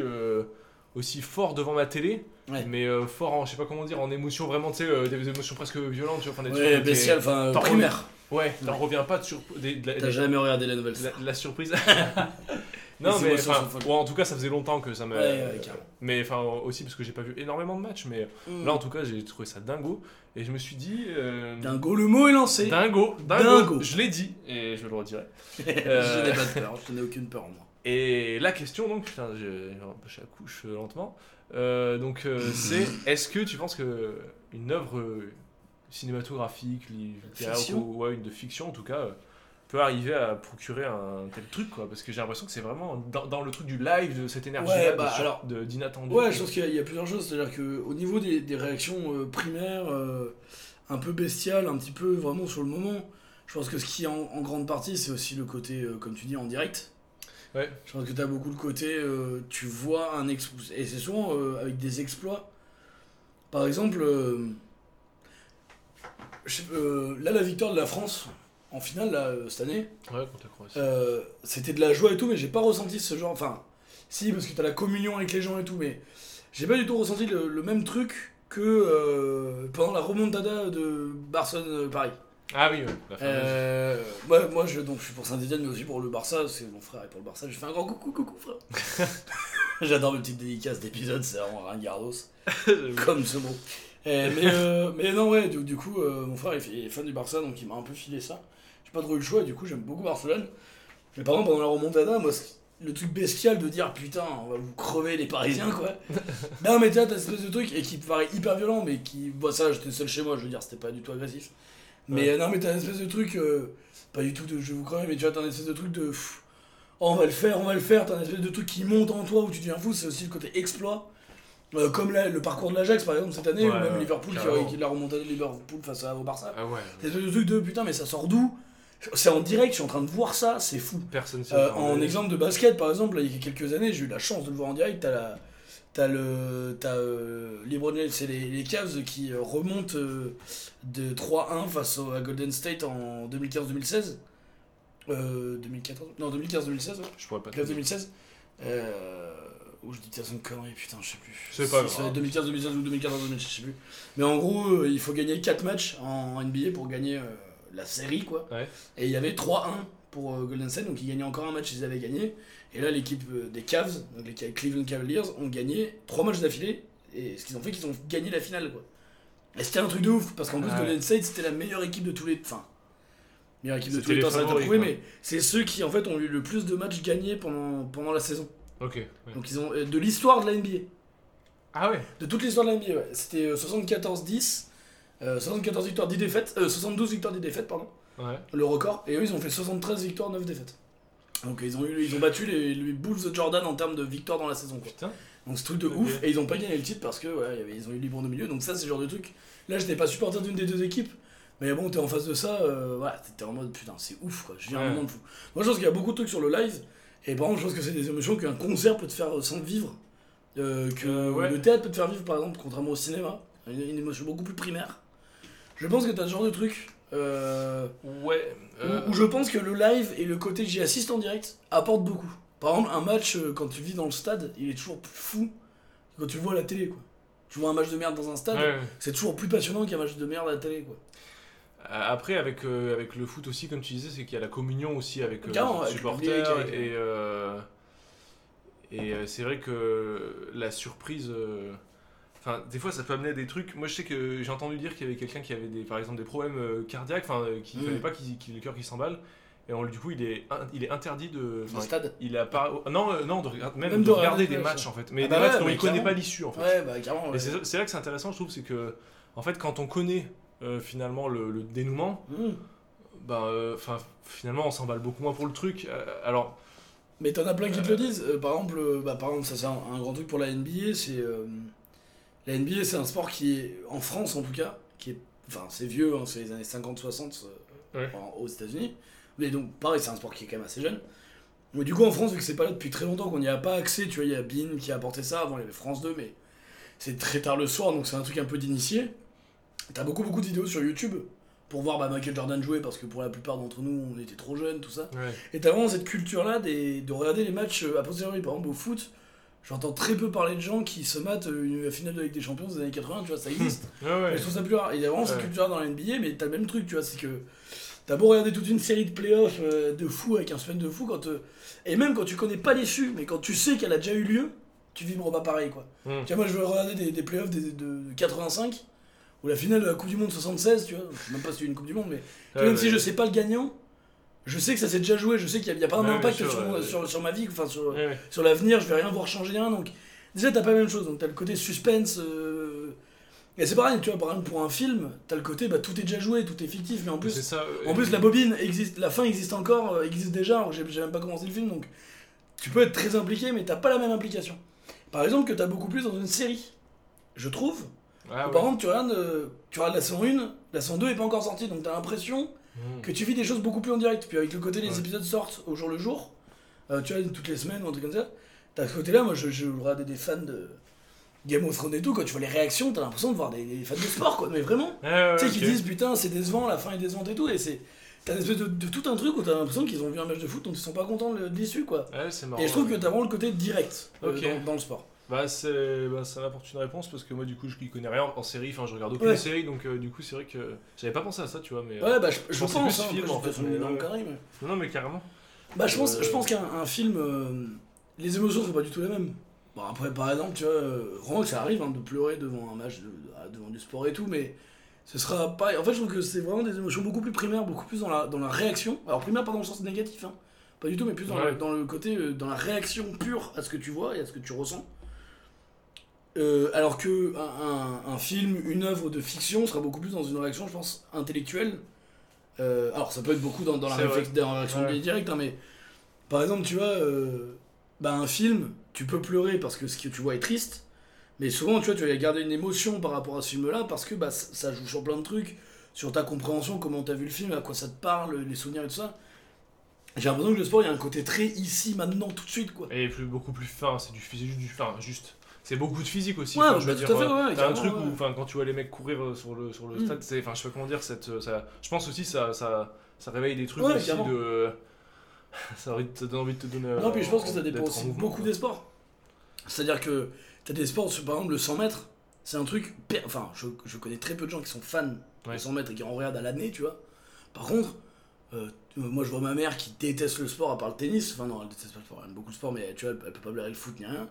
aussi fort devant ma télé, Ouais. mais fort en, je sais pas comment dire, en émotion vraiment, tu sais, des émotions presque violentes, tu vois, enfin, des Ouais, bestial, enfin primaire. Ouais, t'en Ouais. reviens pas de sur, des- de la, T'as jamais regardé la nouvelle la, la surprise. non, mais enfin, ouais, en tout cas, ça faisait longtemps que ça me. Ouais, ouais, carrément. mais enfin, aussi parce que j'ai pas vu énormément de matchs, mais Mmh. là, en tout cas, j'ai trouvé ça dingo, et je me suis dit. euh, Dingo, le mot est lancé. Dingo, dingo, Dingo. je l'ai dit, et je le redirai. je n'ai pas de peur, je n'ai aucune peur en moi. Et la question, donc, putain, euh, lentement. Euh, donc, euh, c'est est-ce que tu penses que une œuvre euh, cinématographique, littéraire, ou ouais, une de fiction en tout cas, euh, peut arriver à procurer un tel truc, quoi Parce que j'ai l'impression que c'est vraiment dans, dans le truc du live, de cette énergie Ouais, bah, alors- d'inattendu. Ouais, je pense qu'il y, a- il y a plusieurs choses. C'est-à-dire qu'au niveau des, des réactions euh, primaires, euh, un peu bestiales, un petit peu vraiment sur le moment, je pense que ce qui est en, en grande partie, c'est aussi le côté, comme tu dis, en direct. Ouais. Je pense que tu as beaucoup le côté, euh, tu vois un exploit. Et c'est souvent euh, avec des exploits. Par exemple, euh, euh, là, la victoire de la France en finale, là, euh, cette année, Ouais, contre la Croatie. euh, c'était de la joie et tout, mais j'ai pas ressenti ce genre. Enfin, si, parce que t'as la communion avec les gens et tout, mais j'ai pas du tout ressenti le, le même truc que euh, pendant la remontada de Barcelone-Paris. Ah oui, ouais, la fameuse. Euh, moi je, donc, je suis pour Saint-Etienne, mais aussi pour le Barça, c'est mon frère et pour le Barça. Je fais un grand coucou, coucou, frère. J'adore mes petites dédicaces d'épisodes, c'est vraiment ringardos, comme ce mot. Mais, euh, mais non, ouais, du, du coup, euh, mon frère il est fan du Barça, donc il m'a un peu filé ça. J'ai pas trop eu le choix, et du coup, j'aime beaucoup Barcelone. Mais par exemple, pendant la remontada, moi, le truc bestial de dire putain, on va vous crever les Parisiens, quoi. non, mais t'as cette espèce de truc, et qui paraît hyper violent, mais qui. Bon, ça, j'étais seul chez moi, je veux dire, c'était pas du tout agressif. Mais Ouais. euh, non, mais t'as une espèce de truc, euh, pas du tout de je vous crever, mais tu vois, t'as une espèce de truc de. pff, oh, on va le faire, on va le faire, t'as une espèce de truc qui monte en toi où tu deviens fou, c'est aussi le côté exploit. Euh, comme là, le parcours de l'Ajax par exemple cette année, ou même Liverpool qui, l'a remonté de Liverpool face à, au Barça. Ah ouais, C'est le truc de putain, mais ça sort d'où? C'est en direct, je suis en train de voir ça, c'est fou. personne Euh, en exemple de basket, par exemple, là, il y a quelques années, j'ai eu la chance de le voir en direct. T'as la, t'as le, t'as euh, LeBron c'est les, les Cavs qui euh, remontent euh, de 3-1 face au- à Golden State en 2015-2016. Euh, 2014 Non, 2015-2016, ouais. Je pourrais pas te Cavs dire. 2016. Euh, Ou je dis de toute façon une connerie, putain, je sais plus. C'est pas Si grave. 2015, 2016 ou 2014, 2016, je sais plus. Mais en gros, euh, il faut gagner 4 matchs en NBA pour gagner euh, la série, quoi. Ouais. Et il y avait 3-1 pour euh, Golden State, donc ils gagnaient encore un match, ils avaient gagné. Et là, l'équipe euh, des Cavs, donc les Cleveland Cavaliers, ont gagné 3 matchs d'affilée. Et ce qu'ils ont fait, qu'ils ont gagné la finale, quoi. Et c'était un truc de ouf, parce qu'en plus, Ouais. Golden State, c'était la meilleure équipe de tous les. Enfin, meilleure équipe de tous les les temps, ça être favoris, prouvé, mais c'est ceux qui, en fait, ont eu le plus de matchs gagnés pendant, pendant la saison. Ok. ouais. Donc, ils ont. euh, de l'histoire de la NBA. Ah ouais De toute l'histoire de la NBA, ouais. C'était euh, 74-10, euh, 74 victoires, 10 défaites, euh, 72 victoires, 10 défaites, pardon, Ouais. le record. Et eux, ils ont fait 73 victoires, 9 défaites. Donc ils ont, eu, ils ont battu les, les Bulls de Jordan en termes de victoires dans la saison. Quoi. Putain. Donc c'est truc de Ok. ouf. Et ils ont pas gagné le titre parce que ouais, il y avait- ils ont eu libre de milieu. Donc ça, c'est le genre de truc. Là, j'étais pas supporter d'une des deux équipes. Mais bon, t'es en face de ça, euh, ouais, t'es en mode putain, c'est ouf quoi. Je vis un Ouais. moment de fou. Moi, je pense qu'il y a beaucoup de trucs sur le live. Et par contre, je pense que c'est des émotions qu'un concert peut te faire euh, sans vivre. Euh, que Euh, ouais. le théâtre peut te faire vivre, par exemple, contrairement au cinéma. Une, une émotion beaucoup plus primaire. Je pense que t'as ce genre de truc. Euh, Ouais. où, où je pense que le live et le côté j'y assiste en direct apportent beaucoup. Par exemple, un match, quand tu vis dans le stade, il est toujours plus fou que quand tu le vois à la télé. Quoi. Tu vois un match de merde dans un stade, ouais, ouais. c'est toujours plus passionnant qu'un match de merde à la télé. Quoi. Après, avec, euh, avec le foot aussi, comme tu disais, c'est qu'il y a la communion aussi avec euh, les avec le supporters. avec- Et, euh, et euh, c'est vrai que la surprise. euh, Enfin, des fois, ça peut amener à des trucs. Moi, je sais que j'ai entendu dire qu'il y avait quelqu'un qui avait, des, par exemple, des problèmes euh, cardiaques, enfin, euh, qui ne Mm. fallait pas qu'il qu'il ait le cœur qui s'emballe. Et on- du coup, il est, il est interdit de. Le stade. il a pas. Non, euh, non, de, même, Même de de regarder des matchs en fait. Mais Ah des bah matchs dont il connaît carrément. pas l'issue en fait. Ouais, bah. Et c'est là que c'est intéressant, je trouve, c'est que, en fait, quand on connaît euh, finalement le, le dénouement, Mmh. bah, euh, enfin, finalement, on s'emballe beaucoup moins pour le truc. Euh, alors, Mais t'en as plein qui te le disent. Euh, par exemple, bah, par exemple, ça c'est un, un grand truc pour la NBA. C'est la NBA, c'est un sport qui est en France en tout cas, qui est, enfin, c'est vieux, hein, c'est les années 50-60 euh, Ouais. en- aux États-Unis. Mais donc, pareil, c'est un sport qui est quand même assez jeune. Mais du coup, en France, vu que c'est pas là depuis très longtemps, qu'on n'y a pas accès, tu vois, il y a Bean qui a apporté ça. Avant, il y avait France 2, mais c'est très tard le soir, donc c'est un truc un peu d'initié. T'as beaucoup, beaucoup de vidéos sur YouTube pour voir bah, Michael Jordan jouer, parce que pour la plupart d'entre nous, on était trop jeunes, tout ça. ouais. Et t'as vraiment cette culture-là des- de regarder les matchs euh, a posteriori. Par exemple, au foot, j'entends très peu parler de gens qui se matent euh, une la finale de la Ligue des Champions des années 80, tu vois, ça existe. Ouais, ouais. Mais je trouve ça plus rare. Et Il y a vraiment cette culture dans la NBA, mais t'as le même truc, tu vois, c'est que t'as beau regarder toute une série de playoffs euh, de fou avec un semaine de fou, quand, euh, et même quand tu connais pas l'issue, mais quand tu sais qu'elle a déjà eu lieu, tu vibres pas pareil, quoi. Mm. Tu vois, moi je veux regarder des, des playoffs des- de 85, ou la finale de la Coupe du Monde 76, tu vois, je sais même pas si c'est une Coupe du Monde, mais Ouais, même si je sais pas le gagnant, je sais que ça s'est déjà joué, je sais qu'il n'y a, pas un Ouais, impact sûr, sur, ouais. sur, sur ma vie, enfin sur, l'avenir, je vais rien voir changer rien. Donc, déjà, t'as pas la même chose. Donc, t'as le côté suspense. euh, Et c'est pareil, tu vois, par exemple, pour un film, t'as le côté, bah, tout est déjà joué, tout est fictif, mais en plus, ça. en plus la bobine existe, la fin existe encore, euh, existe déjà, j'ai même pas commencé le film, donc tu peux être très impliqué, mais t'as pas la même implication. Par exemple, que t'as beaucoup plus dans une série, je trouve. Ah, Par exemple, tu regardes, euh, tu regardes la saison 1, la saison 2 est pas encore sortie, donc t'as l'impression Mm. que tu vis des choses beaucoup plus en direct. Puis avec le côté, les Ouais. épisodes sortent au jour le jour, euh, tu vois, toutes les semaines ou un truc comme ça. T'as ce côté-là, moi je, je regardais des fans de Game of Thrones et tout, quand tu vois les réactions, t'as l'impression de voir des, des fans de sport, quoi. Mais vraiment, ouais, tu sais, ok. qui disent putain, c'est décevant, la fin est décevante et tout, et c'est. T'as une espèce de, de tout un truc où t'as l'impression qu'ils ont vu un match de foot dont ils sont pas contents de l'issue, quoi. Ouais, c'est marrant. Et je trouve que ouais. t'as vraiment le côté direct euh, dans le sport. Bah, c'est... bah, ça m'apporte une réponse parce que moi, du coup, je n'y connais rien en série. Enfin, je regarde aucune Ouais. série, donc euh, du coup, c'est vrai que j'avais pas pensé à ça, tu vois. Mais, euh, Ouais, bah je, je pense c'est hein, plus film, en fait, mais Non, non, mais carrément. Bah, je pense, Euh, je pense qu'un un film, euh, les émotions sont pas du tout les mêmes. Bon, après, par exemple, tu vois, euh, vraiment que ça arrive hein, de pleurer devant un match, de- ah, devant du sport et tout, mais ce sera pas. En fait, je trouve que c'est vraiment des émotions beaucoup plus primaires, beaucoup plus dans la, dans la réaction. Alors, primaire, pas dans le sens négatif, hein, pas du tout, mais plus dans, Ouais. le, dans le côté, euh, dans la réaction pure à ce que tu vois et à ce que tu ressens. Euh, alors que un, un- un film, une œuvre de fiction sera beaucoup plus dans une réaction, je pense, intellectuelle. Euh, alors, ça peut être beaucoup dans, dans la, dans réaction Ouais. directe, hein, mais par exemple, tu vois, euh, bah, un film, tu peux pleurer parce que ce que tu vois est triste, mais souvent, tu vois, tu vas garder une émotion par rapport à ce film-là parce que bah, ça, joue sur plein de trucs, sur ta compréhension, comment t'as vu le film, à quoi ça te parle, les souvenirs et tout ça. J'ai l'impression que le sport, il y a un côté très ici, maintenant, tout de suite, quoi. Et plus, beaucoup plus fin, c'est du juste du fin, juste. C'est beaucoup de physique aussi. Ouais, enfin, je veux dire, euh, ouais, T'as un truc où, enfin, quand tu vois les mecs courir euh, sur le, sur le Mm. stade, c'est, enfin, je sais pas comment dire, cette, euh, ça, je pense aussi ça, ça, ça réveille des trucs Ouais, aussi de, ça donne envie de te donner. Non, puis je pense que ça dépend en aussi beaucoup quoi. des sports. C'est-à-dire que t'as des sports, par exemple le 100 mètres, c'est un truc. per- Enfin, je, je connais très peu de gens qui sont fans Ouais. de 100 mètres et qui en regardent à l'année, tu vois. Par contre, euh, moi je vois ma mère qui déteste le sport à part le tennis. Enfin, non, elle déteste pas le sport, elle aime beaucoup le sport, mais tu vois, elle, elle peut pas blairer le foot ni rien.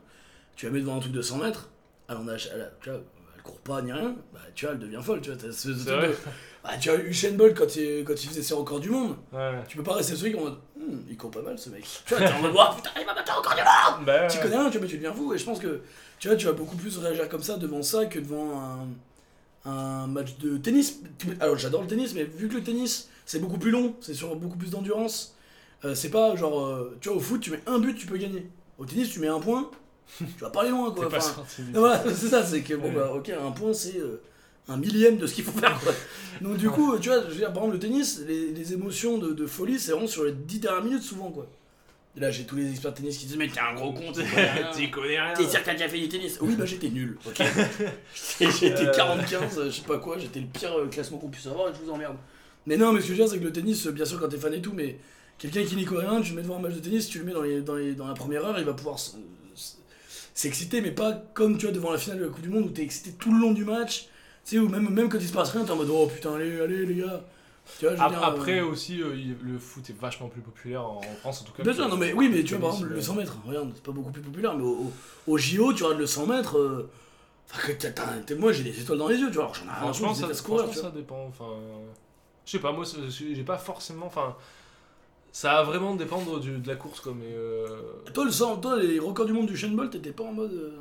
Tu la mets devant un truc de 100 mètres, elle, en a, elle, a- tu vois, elle court pas ni rien, bah, tu vois, elle devient folle, tu vois. t'as ce- ce truc de- Bah, tu vois, Usain Bolt quand il, quand il faisait ses records du monde, Ouais. tu peux pas rester ce truc en mode, Hum, il court pas mal ce mec. Tu vois, t'es en mode, Ouah, putain, il va battre le record du monde Bah, tu connais rien, tu, vois, mais tu deviens fou. Et je pense que tu vois, tu vas beaucoup plus réagir comme ça devant ça que devant un, un match de tennis. Alors j'adore le tennis, mais vu que le tennis c'est beaucoup plus long, c'est sur beaucoup plus d'endurance, euh, c'est pas genre, euh, tu vois, au foot tu mets un but, tu peux gagner. Au tennis tu mets un point, tu vas pas aller loin quoi. Enfin, sorti voilà, c'est ça, c'est que bon bah ok, un point c'est euh, un millième de ce qu'il faut faire quoi. Donc du coup, tu vois, je veux dire, par exemple le tennis, les, les émotions de, de folie c'est vraiment sur les 10 dernières minutes souvent quoi. Et là j'ai tous les experts de tennis qui disent mais t'es un gros con, t'y connais rien. T'es sûr que t'as déjà fait du tennis? Oui, bah j'étais nul, ok. J'étais j'étais Euh. 45, euh, je sais pas quoi, j'étais le pire euh, classement qu'on puisse avoir et je vous emmerde. Mais non, mais ce que je veux dire, c'est que le tennis, bien sûr, quand t'es fan et tout, mais quelqu'un qui n'y connaît rien, tu le mets devant un match de tennis, tu le mets dans, les, dans, les- dans la première heure, il va pouvoir s'exciter, mais pas comme tu vois devant la finale de la Coupe du Monde où t'es excité tout le long du match, tu sais, ou même, même quand il se passe rien, t'es en mode oh putain, allez, allez les gars. Tu vois, je veux Ap- dire, Après euh, aussi, euh, il- le foot est vachement plus populaire en en France en tout cas. Bien que sûr, non mais oui, mais tu vois, par exemple, le mais- 100 mètres, regarde, c'est pas beaucoup plus populaire, mais au, au, au JO, tu regardes le 100 mètres, euh, enfin, que t'as- t'as- t'es- moi j'ai des étoiles dans les yeux, tu vois, alors j'en ai rien à Franchement, foutre, je ça, déteste courir, franchement, tu vois. ça dépend. Enfin, je sais pas, moi, c'est- j'ai pas forcément. Enfin, ça va vraiment dépendre du- de la course, quoi. Mais euh, Toi, le 100, toi, les records du monde du Shane Bolt, t'étais pas en mode. euh,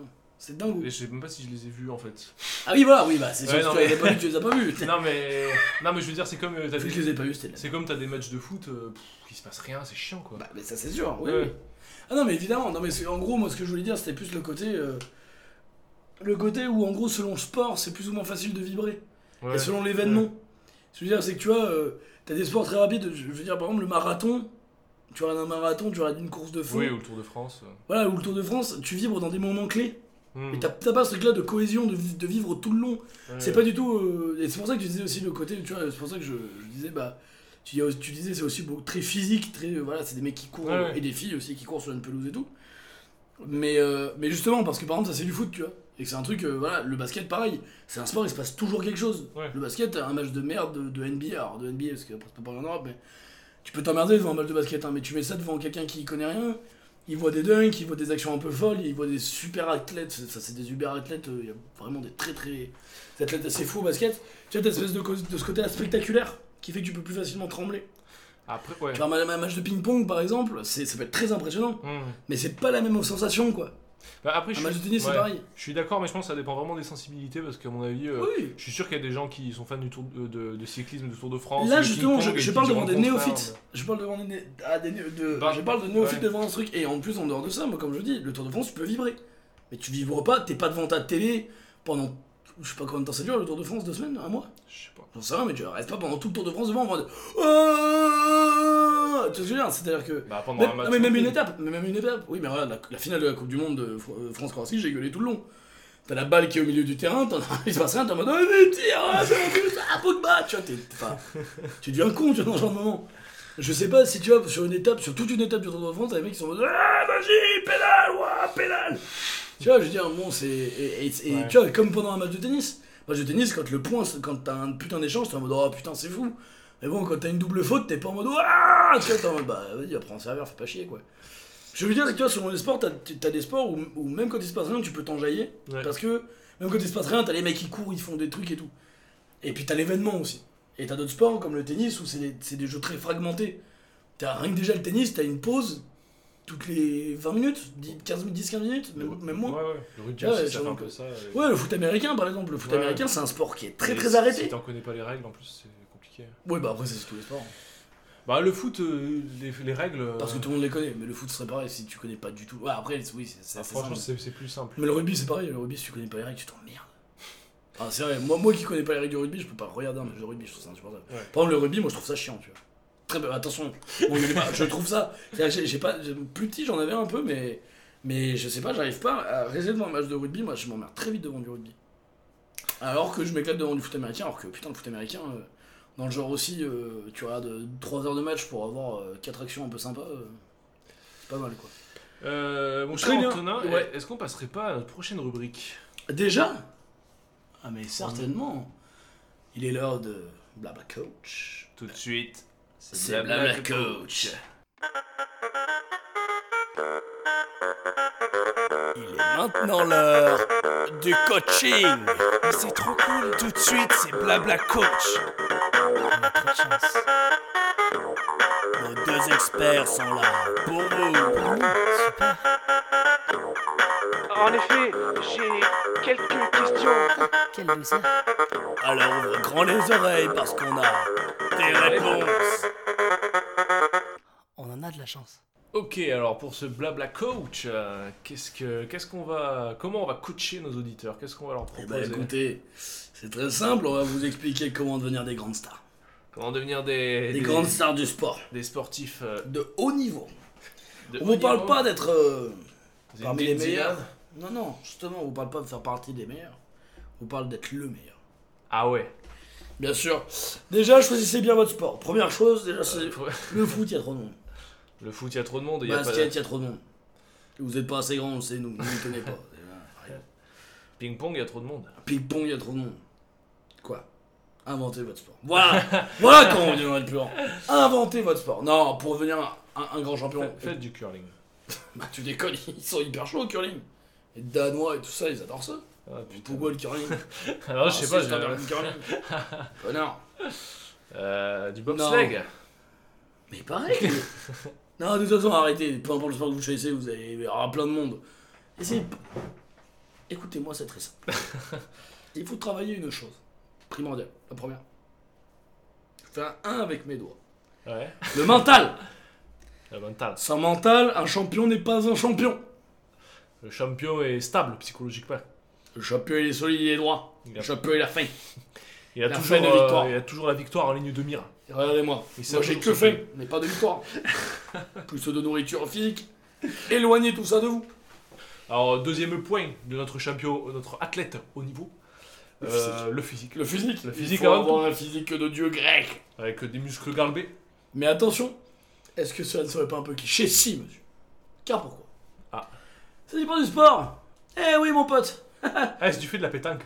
c'est dingue. je sais même pas si je les ai vus en fait. Ah oui, voilà, oui, bah c'est sûr Ouais, que tu les mais- as pas vus, tu les as pas vus. non mais, non mais je veux dire, c'est comme euh, je des, les ai pas vus, c'est comme t'as des matchs de foot, euh, pff, il se passe rien, c'est chiant quoi. Bah, mais ça c'est sûr, oui. Ouais. oui. Ah non, mais évidemment, non, mais en gros, moi ce que je voulais dire, c'était plus le côté. euh, le côté où, en gros, selon le sport, c'est plus ou moins facile de vibrer. Ouais. Et selon l'événement. Ce que je veux dire, c'est que tu vois, euh, t'as des sports très rapides. Je veux dire, par exemple, le marathon. Tu regardes un marathon, tu regardes une course de fond. Oui, ou le Tour de France. euh. Voilà, ou le Tour de France, tu vibres dans des moments clés. Hmm. Et t'as pas ce truc-là de cohésion, de, vi- de vivre tout le long. Ouais. C'est pas du tout. euh, et c'est pour ça que tu disais aussi le côté, tu vois, c'est pour ça que je, je disais, bah. Tu, dis- tu disais, c'est aussi très physique, très. euh, voilà, c'est des mecs qui courent, ouais. et des filles aussi qui courent sur une pelouse et tout. Mais, euh, mais justement, parce que par exemple, ça c'est du foot, tu vois. Et que c'est un truc, euh, voilà, le basket pareil, c'est un sport, il se passe toujours quelque chose. Ouais. Le basket, un match de merde de, de NBA, alors de NBA, parce qu'après c'est pas en Europe, mais tu peux t'emmerder devant un match de basket, hein, mais tu mets ça devant quelqu'un qui connaît rien, il voit des dunks, il voit des actions un peu folles, il voit des super athlètes, ça c'est des super athlètes, euh, il y a vraiment des très très des athlètes assez fous au basket. Tu vois, t'as cette espèce de, ce côté spectaculaire qui fait que tu peux plus facilement trembler. Après, ouais. Tu vois, un, un match de ping-pong par exemple, ça peut être très impressionnant, Hmm. mais c'est pas la même sensation quoi. Bah, après, je de suis, tennis c'est ouais. pareil. Je suis d'accord, mais je pense que ça dépend vraiment des sensibilités parce qu'à mon avis, euh, Oui. je suis sûr qu'il y a des gens qui sont fans du tour de, de, de cyclisme, du Tour de France. Là justement, je, parle devant des néophytes. Je parle devant des, ah, des de, Bah, je parle de néophytes ouais. devant un truc. Et en plus, en dehors de ça, moi, comme je dis, le Tour de France, tu peux vibrer. Mais tu vibres pas, t'es pas devant ta télé pendant. Je sais pas combien de temps ça dure le Tour de France, deux semaines, un mois? Je sais pas. J'en sais rien, mais tu restes pas pendant tout le Tour de France devant en mode. Tu vois ce que je veux dire C'est-à-dire que. Bah, pendant Même, un match. non, mais même non une étape, mais même une étape. Oui, mais regarde, la, la finale de la Coupe du Monde de euh, France-Croatie, j'ai gueulé tout le long. T'as la balle qui est au milieu du terrain, t'en il se passe rien, t'es en mode oh, mais tire, ah, putain, Pogba Tu vois, t'es, tu deviens con, tu vois, dans ce genre de moment. Je sais pas si tu vois, sur une étape, sur toute une étape du Tour de France, t'as des mecs qui sont en mode ah, vas-y, pédale, ouah, pédale Tu vois, je veux dire, bon, c'est. Et, et- et Ouais. tu vois, comme pendant un match de tennis. Match de tennis, quand le point, quand t'as un putain d'échange, t'es en mode oh putain, c'est fou. Mais bon, quand t'as une double faute, t'es pas en mode ah Tu vois, t'es en mode bah vas-y, apprends un serveur, fais pas chier quoi. Je veux dire, c'est que tu vois, selon les sports, t'as, des sports où, où même quand il se passe rien, tu peux t'enjailler. Ouais. Parce que même quand il se passe rien, t'as les mecs qui courent, ils font des trucs et tout. Et puis t'as l'événement aussi. Et t'as d'autres sports comme le tennis où c'est des, jeux très fragmentés. T'as rien que déjà le tennis, t'as une pause toutes les 20 minutes, 10-15 minutes, même, même moins. Ouais, ouais. Le rugby Ouais, ça sur fait un le- peu ça. et- Ouais, le foot américain par exemple. Le foot Ouais. américain, c'est un sport qui est très et très si- arrêté. Si t'en connais pas les règles, en plus, c'est compliqué. Oui, bah après, c'est tous les sports. Bah, le foot, euh, les, les règles. euh, Parce que tout le monde les connaît, mais le foot serait pareil si tu connais pas du tout. Ouais, après, oui, c'est, c'est ah, franchement, simple. c'est c'est plus simple. Mais le rugby, c'est pareil. Le rugby, si tu connais pas les règles, tu t'emmerdes. Ah, c'est vrai, moi, moi qui connais pas les règles du rugby, je peux pas regarder un match de rugby, je trouve ça insupportable. Ouais. Par exemple, le rugby, moi je trouve ça chiant, tu vois. Très bien, attention, bon, je trouve ça. J'ai, j'ai pas, j'ai- plus petit, j'en avais un peu, mais, mais je sais pas, j'arrive pas à rester devant un match de rugby, moi je m'emmerde très vite devant du rugby. Alors que je m'éclate devant du foot américain, alors que putain, le foot américain, euh, dans le genre aussi, euh, tu regardes 3 heures de match pour avoir 4 actions un peu sympas, euh, c'est pas mal quoi. Euh, mon cher bien. Antonin, Ouais. est-ce qu'on passerait pas à notre prochaine rubrique? Déjà? Ah mais certainement. Il est l'heure de Blabla Coach. Tout de suite. C'est Blabla Coach. Il est maintenant l'heure du coaching. C'est trop cool, tout de suite, c'est Blabla Coach. Nos deux experts sont là pour vous. En effet, j'ai quelques questions. Quelle douceur. Alors ouvre grand les oreilles parce qu'on a des réponses. On en a de la chance. Ok, alors pour ce blabla coach, euh, qu'est-ce que, qu'est-ce qu'on va, comment on va coacher nos auditeurs? Qu'est-ce qu'on va leur Eh proposer? ben écoutez, c'est très simple, on va vous expliquer comment devenir des grandes stars. Comment devenir des, Des grandes stars du sport. des sportifs euh, De haut niveau. de On haut vous parle niveau pas d'être euh, parmi les meilleurs. Non, non, justement, on vous parle pas de faire partie des meilleurs. On vous parle d'être le meilleur. Ah ouais. Bien sûr. Déjà, choisissez bien votre sport. Première chose, déjà, c'est Euh, le foot, il y a trop de monde. Le foot, il y a trop de monde. il Basket, de... il y a trop de monde. Vous êtes pas assez grand, on sait, nous, ne nous tenez pas. Ping-pong, il y a trop de monde. Ping-pong, il y a trop de monde. Quoi? Inventez votre sport. Voilà Voilà comment on deviendra le plus grand. Inventez votre sport. Non, pour devenir un, un- un grand champion, Faites, faites du curling. bah, tu déconnes, ils sont hyper chauds au curling. Les Danois et tout ça, ils adorent ça. Ah putain. Pourquoi le curling Alors, Ah, je sais si, pas. j'ai- un curling. Connard. Euh, du bobsleigh. Mais pareil Non, de toute façon, arrêtez. Peu importe le sport que vous choisissez, vous allez il y aura plein de monde. Essayez Écoutez-moi, c'est très simple. Il faut travailler une chose. La première. Je fais un 1 avec mes doigts. Ouais. Le mental Le mental. Sans mental, un champion n'est pas un champion. Le champion est stable psychologiquement. Le champion, il est solide, il est droit. Il Le champion, il a faim. il a la toujours, de euh, victoire. il a toujours la victoire en ligne de mire. Regardez-moi. Moi, j'ai que faim, mais pas de victoire. Plus de nourriture physique. Éloignez tout ça de vous. Alors, deuxième point de notre champion, notre athlète au niveau. Le euh, le physique. Le physique. Le Il physique faut avant avoir un physique de dieu grec. Avec des muscles galbés. Mais attention, est-ce que cela ne serait pas un peu cliché? Si, monsieur. Car pourquoi? Ah. Ça dépend du sport. Eh oui, mon pote. Ah, si tu fais de la pétanque.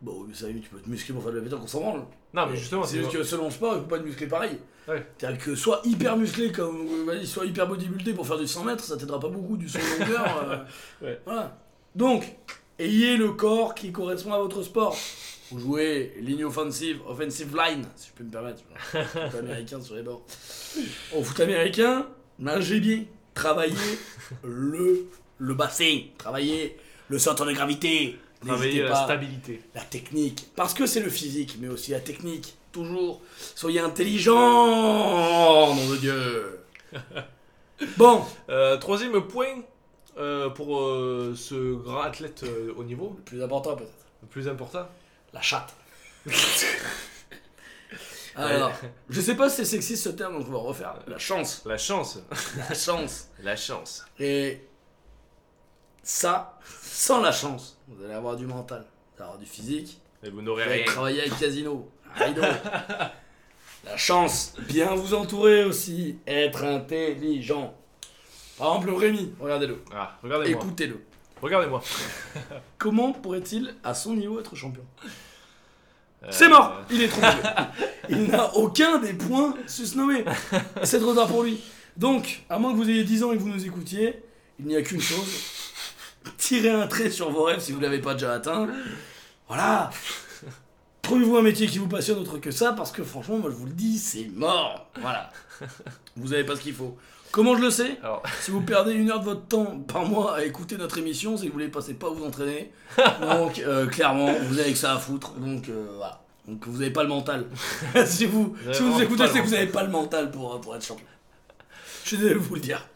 Bon, mais ça, tu peux te muscler pour faire de la pétanque, on s'en branle. Non, mais justement, c'est juste que selon le sport, il faut pas te muscler pareil. Ouais. C'est-à-dire que soit hyper musclé, comme, euh, vas-y, soit hyper bodybuildé pour faire du 100 mètres, ça t'aidera pas beaucoup du saut de longueur. euh, Ouais. Voilà. Donc, ayez le corps qui correspond à votre sport. Vous jouez ligne offensive, offensive line, si je peux me permettre. Foot américain sur les bords. Au foot américain, nagez bien. Travaillez le, le bassin. Travaillez le centre de gravité. Travailler N'hésitez la stabilité. La technique. Parce que c'est le physique, mais aussi la technique. Toujours. Soyez intelligent, nom de Dieu. Bon, Euh, troisième point euh, pour euh, ce grand athlète euh, au niveau, le plus important peut-être. le plus important. La chatte. Alors, je sais pas si c'est sexiste ce terme, donc on va refaire. La chance. La chance. La chance. La chance. Et ça, sans la chance, vous allez avoir du mental, vous allez avoir du physique, Et vous vous n'aurez allez rien. travailler avec Casino. Rideau. La chance, bien vous entourer aussi, être intelligent. Par exemple, Rémi, regardez-le, Ah, regardez-moi. écoutez-le. Regardez-moi. Comment pourrait-il, à son niveau, être champion Euh, C'est mort Il est trop vieux. Il n'a aucun des points susnommés. C'est trop tard pour lui. Donc, à moins que vous ayez 10 ans et que vous nous écoutiez, il n'y a qu'une chose. Tirez un trait sur vos rêves si vous ne l'avez pas déjà atteint. Voilà Trouvez-vous un métier qui vous passionne autre que ça, parce que franchement, moi je vous le dis, c'est mort Voilà. Vous n'avez pas ce qu'il faut. Comment je le sais Alors, Si vous perdez une heure de votre temps par mois à écouter notre émission, c'est que vous ne passez pas à vous entraîner. Donc, euh, clairement, vous avez que ça à foutre. Donc, euh, voilà. Donc, vous n'avez pas le mental. si vous, si vous écoutez, c'est que vous n'avez pas le mental pour, pour être champion. Je suis désolé de vous le dire.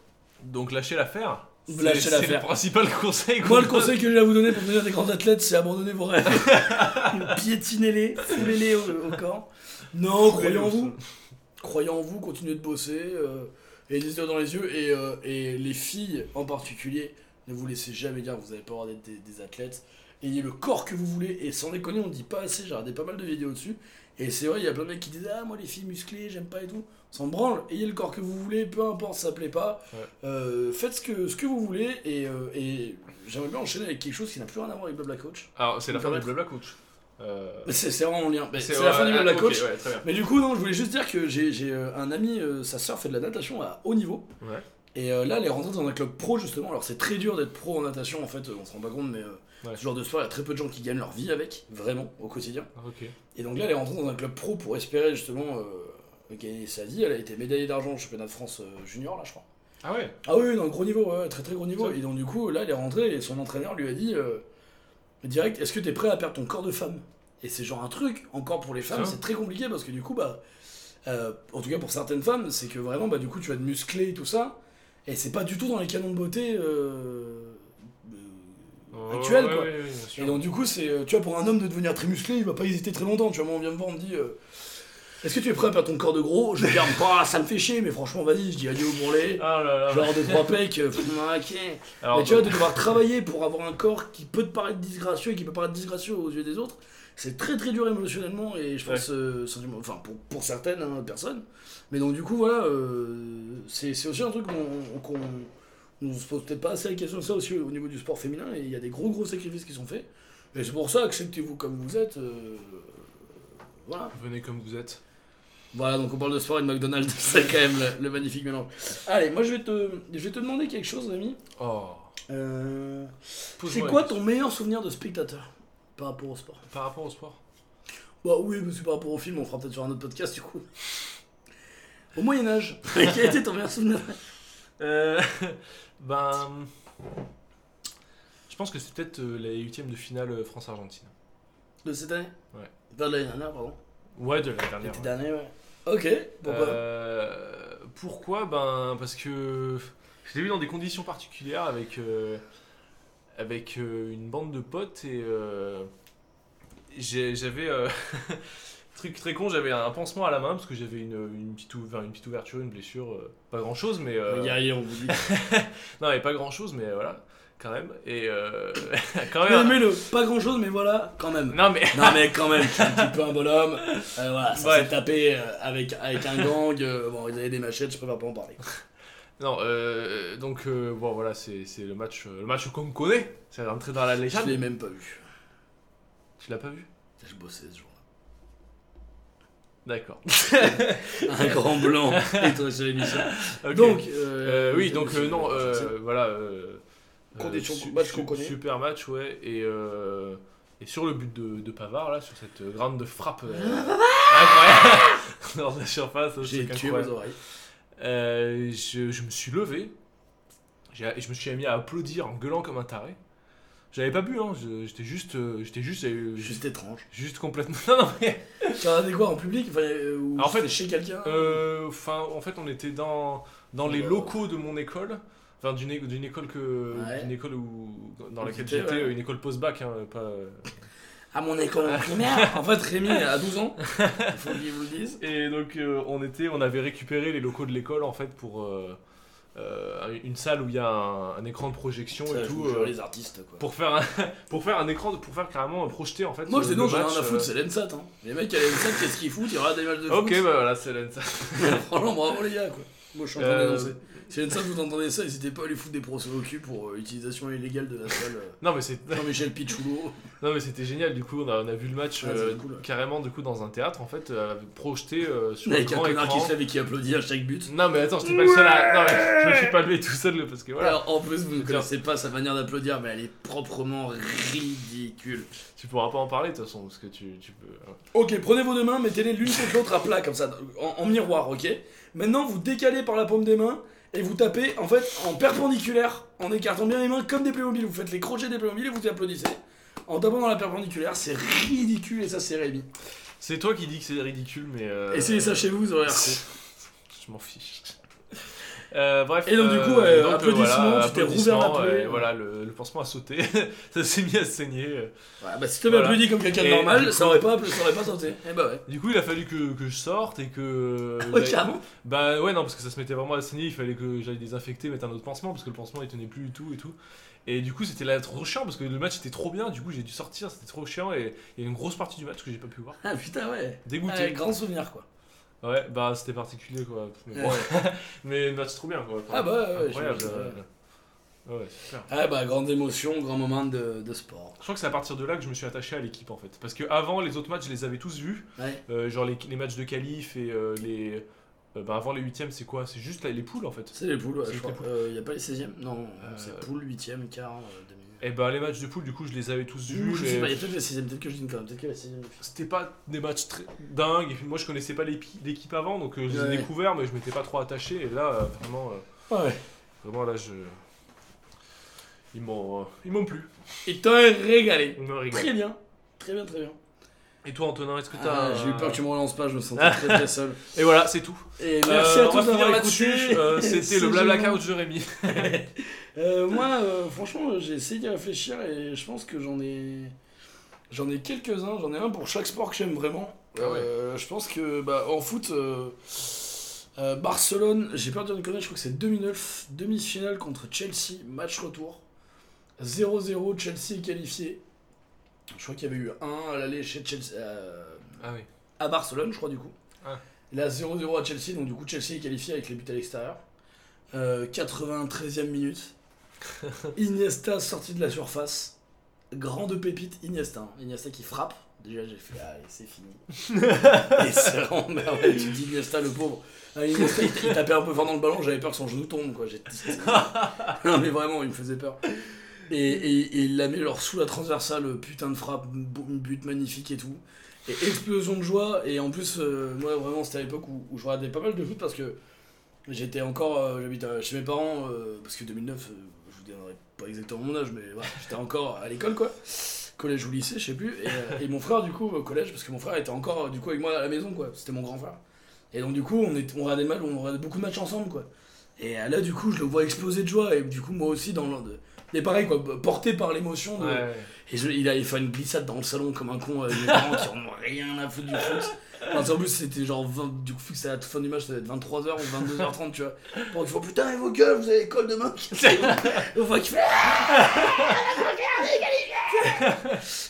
donc lâchez l'affaire. C'est- le principal conseil. Moi, le conseil que j'ai à vous donner pour devenir des grands athlètes, c'est abandonner vos rêves. Piétinez-les, foulez-les au, au corps. Non, croyez en vous. Croyez en vous, continuez de bosser. euh, et les yeux dans les yeux. Et, euh, et les filles en particulier, ne vous laissez jamais dire que vous n'allez pas avoir des, des- des athlètes. Ayez le corps que vous voulez. Et sans déconner, on ne dit pas assez. J'ai regardé pas mal de vidéos dessus. Et c'est vrai, il y a plein de mecs qui disent Ah, moi les filles musclées, j'aime pas et tout. On s'en branle, ayez le corps que vous voulez, peu importe, ça plaît pas. Ouais. Euh, faites ce que, ce que vous voulez. Et, euh, et j'aimerais bien enchaîner avec quelque chose qui n'a plus rien à voir avec Blabla Coach. Alors, c'est la fin permettre Blabla Coach. Euh, C'est vraiment en lien. Mais C'est la fin du Blabla ah, ok, Coach. ouais. Mais du coup, non, je voulais juste dire que j'ai j'ai, euh, un ami, euh, sa sœur fait de la natation à haut niveau. Ouais. Et là, elle est rentrée dans un club pro justement. Alors, c'est très dur d'être pro en natation en fait, on se rend pas compte, mais euh, Ouais. ce genre de sport, il y a très peu de gens qui gagnent leur vie avec, vraiment, au quotidien. Ah. Et donc là, elle est rentrée dans un club pro pour espérer justement euh, gagner sa vie. Elle a été médaillée d'argent au championnat de France junior, là, je crois. Ah ouais Ah oui, dans le gros niveau, ouais, très très gros niveau. Et donc du coup, là, elle est rentrée et son entraîneur lui a dit euh, direct, est-ce que t'es prêt à perdre ton corps de femme? Et c'est genre un truc, encore pour les femmes, c'est très compliqué parce que du coup, bah, euh, en tout cas pour certaines femmes, c'est que vraiment, bah, du coup, tu vas te muscler et tout ça. Et c'est pas du tout dans les canons de beauté euh, euh, actuels, Ouais, quoi. ouais, ouais. Et donc du coup, c'est, euh, tu vois, pour un homme de devenir très musclé, il va pas hésiter très longtemps. Tu vois, moi, on vient me voir, on me dit, euh, est-ce que tu es prêt à perdre ton corps de gros? Je regarde pas, ça me fait chier, mais franchement, vas-y, je dis adieu au bourrelet. Ah là là. Genre deux trois pecs, euh, pff, ok. Alors, mais tu vois, de devoir travailler pour avoir un corps qui peut te paraître disgracieux et qui peut paraître disgracieux aux yeux des autres, c'est très très dur émotionnellement et je pense, euh, sentiment- enfin pour, pour certaines hein, personnes. Mais donc du coup, voilà, euh, c'est c'est aussi un truc qu'on qu'on on se pose peut-être pas assez la question de ça aussi au niveau du sport féminin et il y a des gros gros sacrifices qui sont faits. Et c'est pour ça, acceptez-vous comme vous êtes. euh, voilà. venez comme vous êtes. Voilà, donc on parle de sport et de McDonald's, c'est quand même le, le magnifique mélange. Allez, moi je vais te, je vais te demander quelque chose, ami. Oh. Euh, c'est quoi ton meilleur souvenir de spectateur par rapport au sport? Par rapport au sport? Bah oui, parce que par rapport au film, on fera peut-être sur un autre podcast du coup. Au Moyen-Âge, quel était ton meilleur souvenir? Euh, ben. Je pense que c'est peut-être euh, la huitième de finale euh, France-Argentine. de cette année? Ouais. Pas de l'année dernière, pardon. Ouais, de l'année dernière. L'été ouais. dernier, ouais. Ok, pourquoi Euh, pourquoi? Ben parce que je l'ai vu dans des conditions particulières avec euh, avec euh, une bande de potes et euh, j'avais euh, truc très con, j'avais un pansement à la main parce que j'avais une, une petite ou- enfin, une petite ouverture, une blessure, euh, pas grand chose mais euh, Les guerriers, on vous dit. non mais pas grand chose mais voilà quand même et euh, quand Mais, même. mais le pas grand chose, mais voilà, quand même. Non mais Non mais quand même, un petit peu un bonhomme. Euh, voilà, ça s'est tapé euh, avec, avec un gang. euh, bon, ils avaient des machettes, je préfère pas en parler. non donc bon voilà c'est le match le match qu'on connaît, c'est rentré dans la Je légende. l'ai même pas vu. Tu l'as pas vu? Je bossais ce jour-là. D'accord. Un grand blanc toi sur l'émission. Donc, Euh, oui, donc euh, non, voilà. Euh, Conditions- su- match su- qu'on connaît. Super match, ouais. Et, euh, et sur le but de, de Pavard, là, sur cette grande frappe euh, incroyable dans la surface, ça, J'ai tué mes oreilles. Euh, je, je me suis levé, j'ai- je me suis mis à applaudir en gueulant comme un taré. J'avais pas bu, hein, j'étais juste, euh, j'étais juste, euh, Juste étrange. juste complètement. Non, non, mais. Tu as regardé quoi en public enfin, euh, ou en fait, c'était chez quelqu'un Euh, Enfin, en fait, on était dans, dans les Euh. locaux de mon école. Enfin, d'une d'une école que Ouais. d'une école où dans laquelle j'étais, ouais. une école post-bac, hein, pas. euh. À mon école primaire. en fait, Rémi a 12 ans. Il faut qu'il vous le dise. Et donc, euh, on était, on avait récupéré les locaux de l'école en fait pour euh, euh, une salle où il y a un, un écran de projection Ça, et tout. euh, les artistes quoi. pour faire un pour faire un écran de- pour faire carrément projeter en fait Moi, je dis non, j'en ai match, rien à foutre, c'est l'ENSAT. Hein. Les mecs à l'ENSAT, qu'est-ce qu'ils foutent? Ils regardent des matchs de foot. ok bah voilà c'est l'ENSA. Franchement, bravo les gars quoi. Moi, je suis en train Euh, d'énoncer. Si l'ENSAT vous entendez ça, n'hésitez pas à lui foutre des procès au cul pour euh, utilisation illégale de la salle. euh, non mais c'est Jean-Michel non mais c'était génial du coup on a, on a vu le match Ah, c'est euh, cool, ouais. carrément du coup dans un théâtre en fait euh, projeté euh, sur Avec un grand connard écran. qui se lève et qui applaudit à chaque but. Non mais attends j'étais pas le seul à non mais je me suis pas levé tout seul parce que voilà Alors, en plus, vous ne connaissez pas sa manière d'applaudir, mais elle est proprement ridicule. tu pourras pas en parler de toute façon parce que tu, tu peux. Ok, prenez vos deux mains, mettez-les l'une contre l'autre à plat, comme ça, en, en miroir, ok? Maintenant, vous décalez par la paume des mains et vous tapez, en fait, en perpendiculaire, en écartant bien les mains comme des Playmobil. Vous faites les crochets des Playmobil et vous applaudissez. En tapant dans la perpendiculaire, c'est ridicule et ça, c'est Rémi. c'est toi qui dis que c'est ridicule mais euh, Essayez ça chez vous, con. je m'en fiche Euh, bref. Et donc, du coup, ouais, applaudissements, tu t'es rouvert la plaie. Voilà, le, le pansement a sauté. ça s'est mis à saigner. Ouais, bah, si t'avais Voilà. applaudi comme quelqu'un de normal, ça aurait pas, ça aurait pas sauté. Eh bah ouais. Du coup, il a fallu que, que je sorte et que. Ouais, carrément. Bah ouais, non, parce que ça se mettait vraiment à saigner. Il fallait que j'aille désinfecter, mettre un autre pansement parce que le pansement il tenait plus du tout et tout. Et du coup, c'était là trop chiant parce que le match était trop bien. Du coup, j'ai dû sortir, c'était trop chiant. Et il y a une grosse partie du match que j'ai pas pu voir. Ah putain, ouais. Dégoûté. Ouais, grand souvenir quoi. Ouais, bah c'était particulier quoi. Mais, bon, mais le match trop bien quoi. Ah bah ouais, Incroyable. ouais. euh, Ouais, super. Ah bah, grande émotion, grand moment de, de sport. Je crois que c'est à partir de là que je me suis attaché à l'équipe en fait. Parce que avant les autres matchs, je les avais tous vus. Ouais. Euh, genre les, les matchs de qualif et euh, les. euh, bah avant les huitièmes, c'est quoi? C'est juste les poules en fait. C'est les poules, ouais, C'est je crois. les poules. Euh, y a pas les 16e Non, c'est poule, 8e, quart, demi. Et bah les matchs de poule, du coup, je les avais tous vus. je sais pas, y a peut-être les 16e, peut-être que je dis une connerie, peut-être que la 16e. C'était pas des matchs très dingues. Et puis moi, je connaissais pas l'équipe avant, donc euh, je les ai découverts, mais je m'étais pas trop attaché. Et là, euh, vraiment, euh, Ouais. vraiment là, je. Ils m'ont, ils m'ont plu. Et t'as régalé. Ils m'ont régalé. Très bien. Très bien, très bien. Et toi, Antonin, est-ce que t'as. Ah, J'ai eu peur que tu me relances pas, je me sentais très très seul. Et voilà, c'est tout. Et merci à tous d'avoir écouté. C'était le blabla couch de Rémi. Euh, moi, euh, franchement, j'ai essayé d'y réfléchir et je pense que j'en ai. J'en ai quelques-uns, j'en ai un pour chaque sport que j'aime vraiment. Ah ouais. Euh, je pense que bah, en foot, Barcelone, j'ai peur de une connerie, je crois que c'est 2009, demi-finale contre Chelsea, match retour. 0-0, Chelsea est qualifié. Je crois qu'il y avait eu un à l'aller chez Chelsea, Ah oui. à Barcelone, je crois, du coup. Ah. Là, 0-0 à Chelsea, donc du coup, Chelsea est qualifié avec les buts à l'extérieur. Euh, 93e minute. Iniesta sorti de la surface. Grande pépite, Iniesta. hein. Iniesta qui frappe. Déjà, j'ai fait, ah, c'est fini. et c'est vraiment merveilleux. Tu te dis Iniesta, le pauvre. Ah, Iniesta, il, il tapait un peu fort dans le ballon, j'avais peur que son genou tombe, quoi. Non, mais vraiment, il me faisait peur. Et, et- et il la met genre sous la transversale, putain de frappe, but magnifique et tout. Et explosion de joie. Et en plus, euh, moi vraiment, c'était à l'époque où, où je regardais pas mal de foot parce que j'étais encore, euh, euh, chez mes parents, euh, parce que 2009, euh, je vous donnerai pas exactement mon âge, mais voilà, j'étais encore à l'école quoi. Collège ou lycée, je sais plus. Et, euh, et mon frère, du coup, au collège, parce que mon frère était encore euh, du coup avec moi à la maison quoi. C'était mon grand frère. Et donc, du coup, on, est, on, regardait mal, on regardait beaucoup de matchs ensemble quoi. Et euh, là, du coup, je le vois exploser de joie. Et du coup, moi aussi, dans le. Mais pareil, quoi, porté par l'émotion. de- Ouais. et je- il allait faire une glissade dans le salon comme un con avec mes parents qui en ont rien à foutre du foot. Enfin, en plus, c'était genre 20, du coup, c'était à la fin du match, ça devait être 23h ou 22h30, tu vois. Bon, ils font putain, et vos gueules, vous avez école demain. On voit qu'il fait.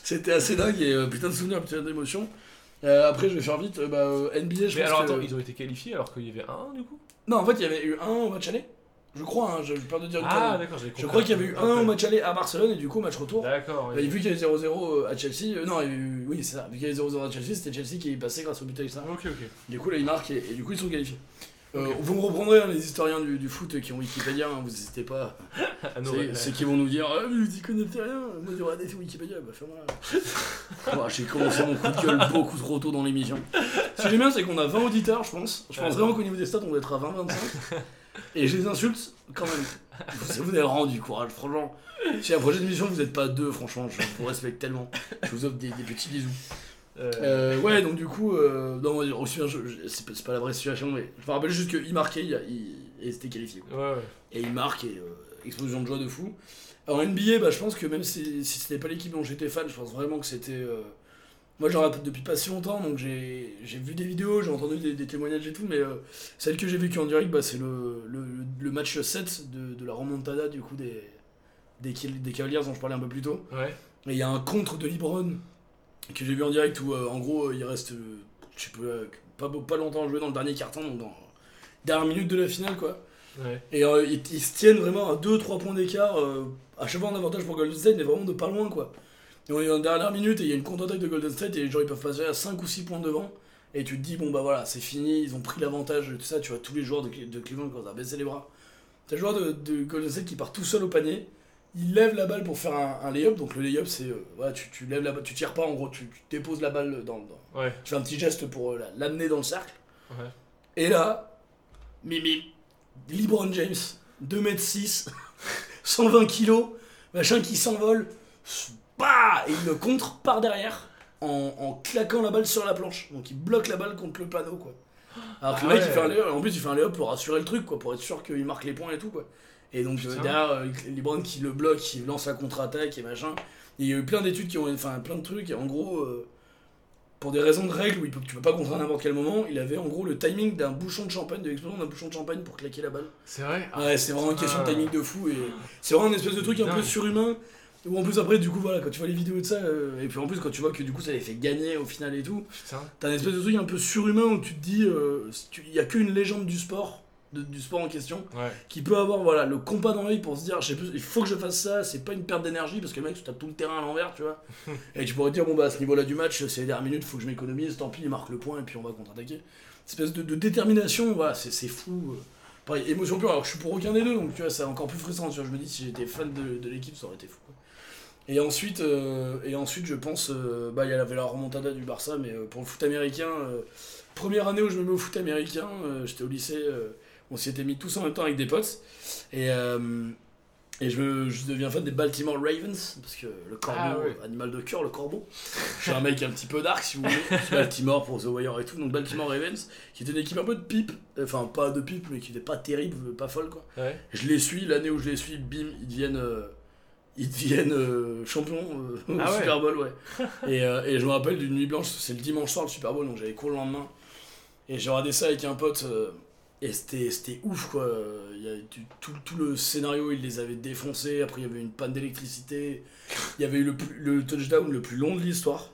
C'était assez dingue et euh, putain de souvenirs, putain d'émotion. Euh, après, je vais faire vite. euh, bah, euh, NBA, je Mais pense alors que- attends, ils ont été qualifiés alors qu'il y avait un du coup? Non, en fait, il y avait eu un au match aller. Je crois, hein, j'ai peur de dire Ah d'accord, j'ai Je crois qu'il y avait eu un au match aller à Barcelone et du coup, match retour. D'accord. Oui. vu qu'il y avait 0-0 à Chelsea, euh, non, eu- oui, c'est ça. Vu qu'il y avait 0-0 à Chelsea, c'était Chelsea qui est passé grâce au but extra. Ok ok. Du coup, là, ils marquent et, et du coup, ils sont qualifiés. Euh. Vous me reprendrez, hein, les historiens du, du foot qui ont Wikipédia, hein, vous n'hésitez pas. Ah, C'est qui vont nous dire Ah, mais vous y connaissez rien, moi j'aurais regardé sur Wikipédia, bah fais-moi. J'ai commencé mon coup de gueule beaucoup trop tôt dans l'émission. Ce que j'aime bien, c'est qu'on a 20 auditeurs, je pense. Je pense Ouais. vraiment qu'au niveau des stats, on doit être à 20-25. Et je les insulte quand même. Vous, vous avez vraiment du courage, franchement. Si la prochaine émission, vous n'êtes pas deux, franchement, je vous respecte tellement. Je vous offre des, des petits bisous. Euh, Euh, ouais, donc du coup, euh, non, aussi bien, c'est pas, la vraie situation, mais je me rappelle juste qu'il marquait il, il, et c'était qualifié. ouais. Et il marque et euh, explosion de joie de fou. En NBA, bah, je pense que même si, si c'était pas l'équipe dont j'étais fan, je pense vraiment que c'était. Moi, j'en rappelle depuis pas si longtemps, donc j'ai vu des vidéos, j'ai entendu des, des témoignages et tout, mais euh, celle que j'ai vécue en direct, bah, c'est le, le, le match 7 de, de la remontada du coup des, des, Cavaliers dont je parlais un peu plus tôt. Ouais. Et il y a un contre de LeBron que j'ai vu en direct où euh, en gros il reste, euh, je sais pas, pas, pas longtemps à jouer dans le dernier carton, donc dans la dernière minute de la finale quoi. Ouais. Et euh, ils, ils se tiennent vraiment à 2-3 points d'écart, à chaque fois en avantage pour Golden State, mais vraiment de pas loin quoi. Et on est en dernière minute et il y a une contre-attaque de Golden State et les gens ils peuvent passer à 5 ou 6 points devant. Et tu te dis, bon bah voilà, c'est fini, ils ont pris l'avantage, tout ça, tu vois, tous les joueurs de, de Cleveland quand à baisser les bras. T'as le joueur de, de Golden State qui part tout seul au panier, il lève la balle pour faire un, un lay-up, donc le lay-up c'est, euh, voilà, tu, tu lèves la balle, tu tires pas en gros, tu, tu déposes la balle dans, dans- Ouais. tu fais un petit geste pour euh, la- l'amener dans le cercle. Ouais. Et là, Mimi, LeBron James, 2m6, 120 kg, machin qui s'envole, bah, et il le contre par derrière en, en claquant la balle sur la planche. Donc il bloque la balle contre le panneau, quoi. Alors que Ah le mec, ouais. il fait un lay-up, en plus, il fait un lay-up pour assurer le truc, quoi, pour être sûr qu'il marque les points et tout, quoi. Et donc, euh, derrière, euh, LeBron qui le bloque, qui lance la contre-attaque et machin. Il y a eu plein d'études qui ont. Enfin, plein de trucs, et en gros, euh, pour des raisons de règles où il peut, tu peux pas contre à n'importe quel moment, il avait en gros le timing d'un bouchon de champagne, de l'explosion d'un bouchon de champagne pour claquer la balle. C'est vrai? Ah, Ouais, c'est vraiment une question de timing de fou et c'est vraiment une espèce de truc un peu surhumain. Où en plus après du coup voilà quand tu vois les vidéos de ça euh, et puis en plus quand tu vois que du coup ça les fait gagner au final et tout t'as une espèce de truc un peu surhumain où tu te dis euh, il y a qu'une légende du sport de- du sport en question Ouais. qui peut avoir voilà le compas dans l'œil pour se dire je sais plus, il faut que je fasse ça c'est pas une perte d'énergie parce que le mec tu tapes tout le terrain à l'envers tu vois et tu pourrais dire bon bah à ce niveau là du match c'est les dernières minutes faut que je m'économise tant pis il marque le point et puis on va contre-attaquer espèce de, de détermination voilà c'est c'est fou euh. Pareil, émotion pure alors que je suis pour aucun des deux donc tu vois c'est encore plus frustrant tu vois, je me dis si j'étais fan de, de l'équipe ça aurait été fou quoi. Et ensuite euh, et ensuite je pense euh, bah il y avait la remontada du Barça mais euh, pour le foot américain première année où je me mets au foot américain j'étais au lycée on s'y était mis tous en même temps avec des potes. Et et je, me- je deviens fan des Baltimore Ravens parce que le corbeau Ah animal de cœur le corbeau. Je suis un mec un petit peu dark si vous voulez. Baltimore pour The Wire et tout donc Baltimore Ravens qui était une équipe un peu de pipe enfin pas de pipe mais qui était pas terrible pas folle quoi. Ouais. je les suis, l'année où je les suis, bim, ils deviennent, ils deviennent euh, champions euh, au Ah ouais. Super Bowl, ouais. et, euh, et je me rappelle d'une nuit blanche, c'est le dimanche soir le Super Bowl, donc j'avais cours le lendemain. Et j'ai regardé ça avec un pote, et c'était c'était ouf, quoi. Il y a du- tout, tout le scénario, il les avait défoncés, après il y avait une panne d'électricité, il y avait eu le, plus- le touchdown le plus long de l'histoire.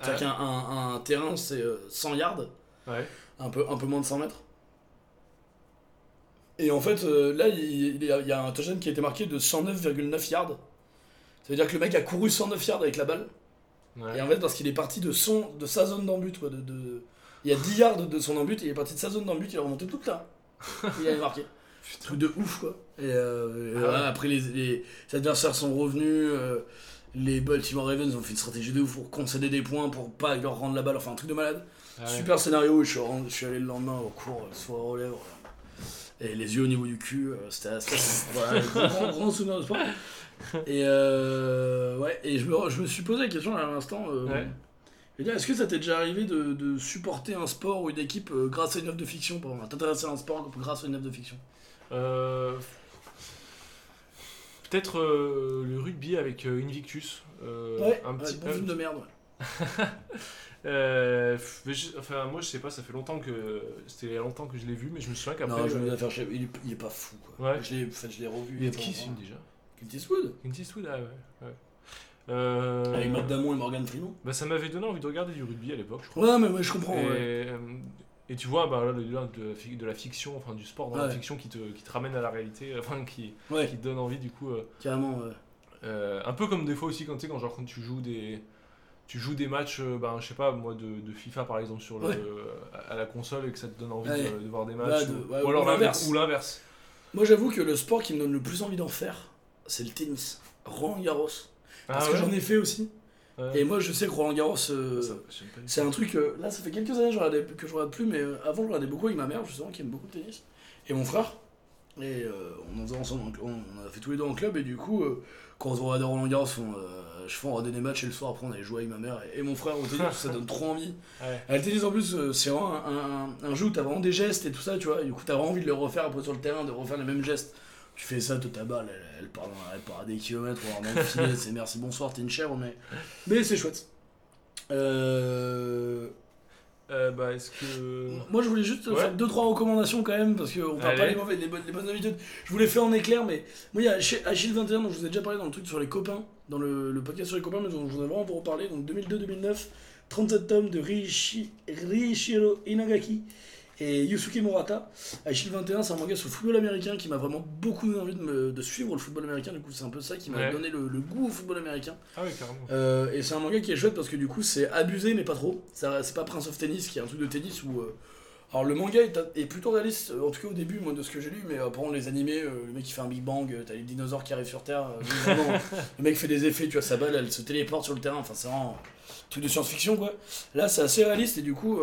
C'est-à-dire Ouais. qu'un un, un terrain, c'est euh, 100 yards Ouais. un peu, un peu moins de 100 mètres. Et en fait, euh, là, il, il y a, il y a un touchdown qui a été marqué de 109,9 yards. Ça veut dire que le mec a couru 109 yards avec la balle. Ouais. Et en fait, parce qu'il est parti de, son, de sa zone d'embut, de, de- il y a 10 yards de son embut, il est parti de sa zone d'embut, il a remonté tout le terrain. il avait marqué. Truc de ouf, quoi. Et, euh, et Ah voilà, après, les, les adversaires sont revenus. euh, les Baltimore Ravens ont fait une stratégie de ouf pour concéder des points, pour pas leur rendre la balle, enfin un truc de malade. Ah ouais. Super scénario, je suis, je suis allé le lendemain au cours, le soir aux lèvres, euh, et les yeux au niveau du cul, euh, c'était c'était- voilà, grand, souvenir de sport. Et, euh, ouais, et je, me, je me suis posé la question à l'instant, euh, Ouais. est-ce que ça t'est déjà arrivé de, de supporter un sport ou une équipe euh, grâce à une œuvre de fiction, t'intéresser à un sport grâce à une œuvre de fiction? Peut-être le rugby avec Invictus. Ouais, un petit bon film de merde. ouais. Euh, mais je- enfin, moi, je sais pas, ça fait longtemps que. C'était longtemps que je l'ai vu, mais je me souviens qu'après. Non, je euh, faire il, est- il est pas fou, quoi. Ouais. Je l'ai en fait, je l'ai revu. Il y a il qui ce film déjà? Clint Eastwood Clint Eastwood, ah ouais. ouais. Euh, Avec Matt Damon et Morgan Freeman bah, ça m'avait donné envie de regarder du rugby à l'époque, je crois. Ouais, mais ouais, je comprends. et, ouais. euh, et tu vois, bah, là, le lien de, de la fiction, enfin du sport dans la fiction qui te, qui te ramène à la réalité, enfin qui, Ouais, qui te donne envie du coup. euh, carrément, ouais. Euh, un peu comme des fois aussi quand quand genre quand tu joues des tu joues des matchs euh, ben je sais pas moi de, de FIFA par exemple sur le Ouais. à la console et que ça te donne envie Ouais. de, de voir des Ouais, matchs de- ou, ouais, ou ou alors l'inverse. l'inverse ou l'inverse Moi, j'avoue que le sport qui me donne le plus envie d'en faire, c'est le tennis. Roland Garros. Parce Ah que ouais j'en ai fait aussi. Et moi, je sais que Roland Garros, euh, du c'est un truc. euh, là, ça fait quelques années que je que regarde plus, mais euh, avant, je regardais beaucoup avec ma mère, justement, qui aime beaucoup le tennis. Et mon frère. Et on en faisait ensemble, on on a fait tous les deux en club, et du coup, quand on se regardait Roland Garros, on, je fais, on regardait des matchs, et le soir, après, on allait jouer avec ma mère et, et mon frère au tennis, ça donne trop envie. Ouais. À tennis, en plus, euh, c'est vraiment un, un- un jeu où t'as vraiment des gestes et tout ça, tu vois, et du coup, t'as vraiment envie de le refaire après sur le terrain, de refaire les mêmes gestes. Tu fais ça, toute ta balle, elle, elle, part, elle part à des kilomètres, le filet, c'est merci, bonsoir, t'es une chèvre, mais, mais c'est chouette. Euh, Euh, bah est-ce que moi, je voulais juste Ouais. faire deux trois recommandations quand même, parce qu'on parle pas les, mauvais, les, bonnes, les bonnes habitudes. Je voulais faire en éclair, mais moi, il y a Agile 21, dont je vous ai déjà parlé dans le truc sur les copains, dans le, le podcast sur les copains, mais dont je voudrais vraiment vous reparler. Donc 2002-2009, 37 tomes de Riichi- Riichiro Inagaki et Yusuke Murata. Agile 21, c'est un manga sur le football américain qui m'a vraiment beaucoup donné envie de, me- de suivre le football américain. Du coup, c'est un peu ça qui m'a Ouais. donné le, le goût au football américain. ah oui carrément Euh, et c'est un manga qui est chouette parce que du coup c'est abusé mais pas trop. C'est pas Prince of Tennis qui est un truc de tennis où. euh, Alors le manga est, est plutôt réaliste, euh, en tout cas au début moi de ce que j'ai lu, mais euh, pendant les animés, euh, le mec qui fait un Big Bang, euh, t'as les dinosaures qui arrivent sur Terre, le mec fait des effets, tu vois, sa balle elle se téléporte sur le terrain, enfin c'est vraiment un truc de science-fiction quoi. Là c'est assez réaliste et du coup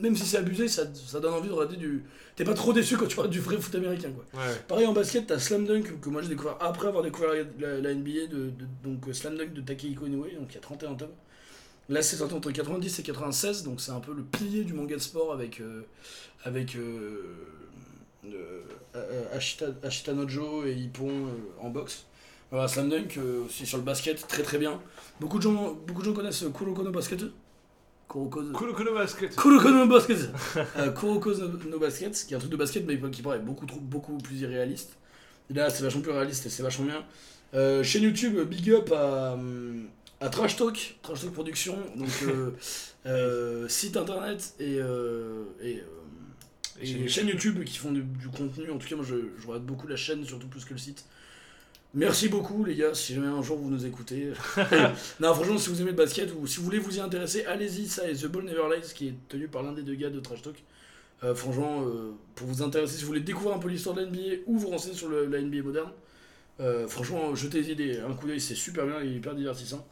même, si c'est abusé, ça, ça donne envie de regarder du. T'es pas trop déçu quand tu regardes du vrai foot américain quoi. ouais Pareil en basket, t'as Slam Dunk que moi j'ai découvert après avoir découvert la, la- la NBA, de, de- donc Slam Dunk de Takehiko Inoue, donc il y a 31 tomes. Là, c'est sorti entre 90 et 96, donc c'est un peu le pilier du manga de sport avec, euh, avec euh, euh, euh, Ashita, Ashita Nojo et Ippon en boxe. Voilà, Slam Dunk, aussi sur le basket, très très bien. Beaucoup de gens, beaucoup de gens connaissent Kuroko no Basket. Kuroko, Cool, cool basket. Kuroko no Basket Kuroko no, no Basket, qui est un truc de basket, mais qui paraît beaucoup, trop, beaucoup plus irréaliste. Et là, c'est vachement plus réaliste et c'est vachement bien. Chaîne YouTube, big up à, hum, à Trash Talk, Trash Talk Production, donc euh, euh, site internet et, euh, et, et Chaîne chaîne, YouTube. Qui font du, du contenu. En tout cas, moi je, je regarde beaucoup la chaîne, surtout plus que le site. Merci beaucoup les gars, si jamais un jour vous nous écoutez. non, franchement, si vous aimez le basket ou si vous voulez vous y intéresser, allez-y, ça est The Ball Never Lies qui est tenu par l'un des deux gars de Trash Talk. Franchement, pour vous intéresser, si vous voulez découvrir un peu l'histoire de la NBA ou vous renseigner sur le- la NBA moderne, franchement, jetez y des, un coup d'œil, c'est super bien, est hyper divertissant.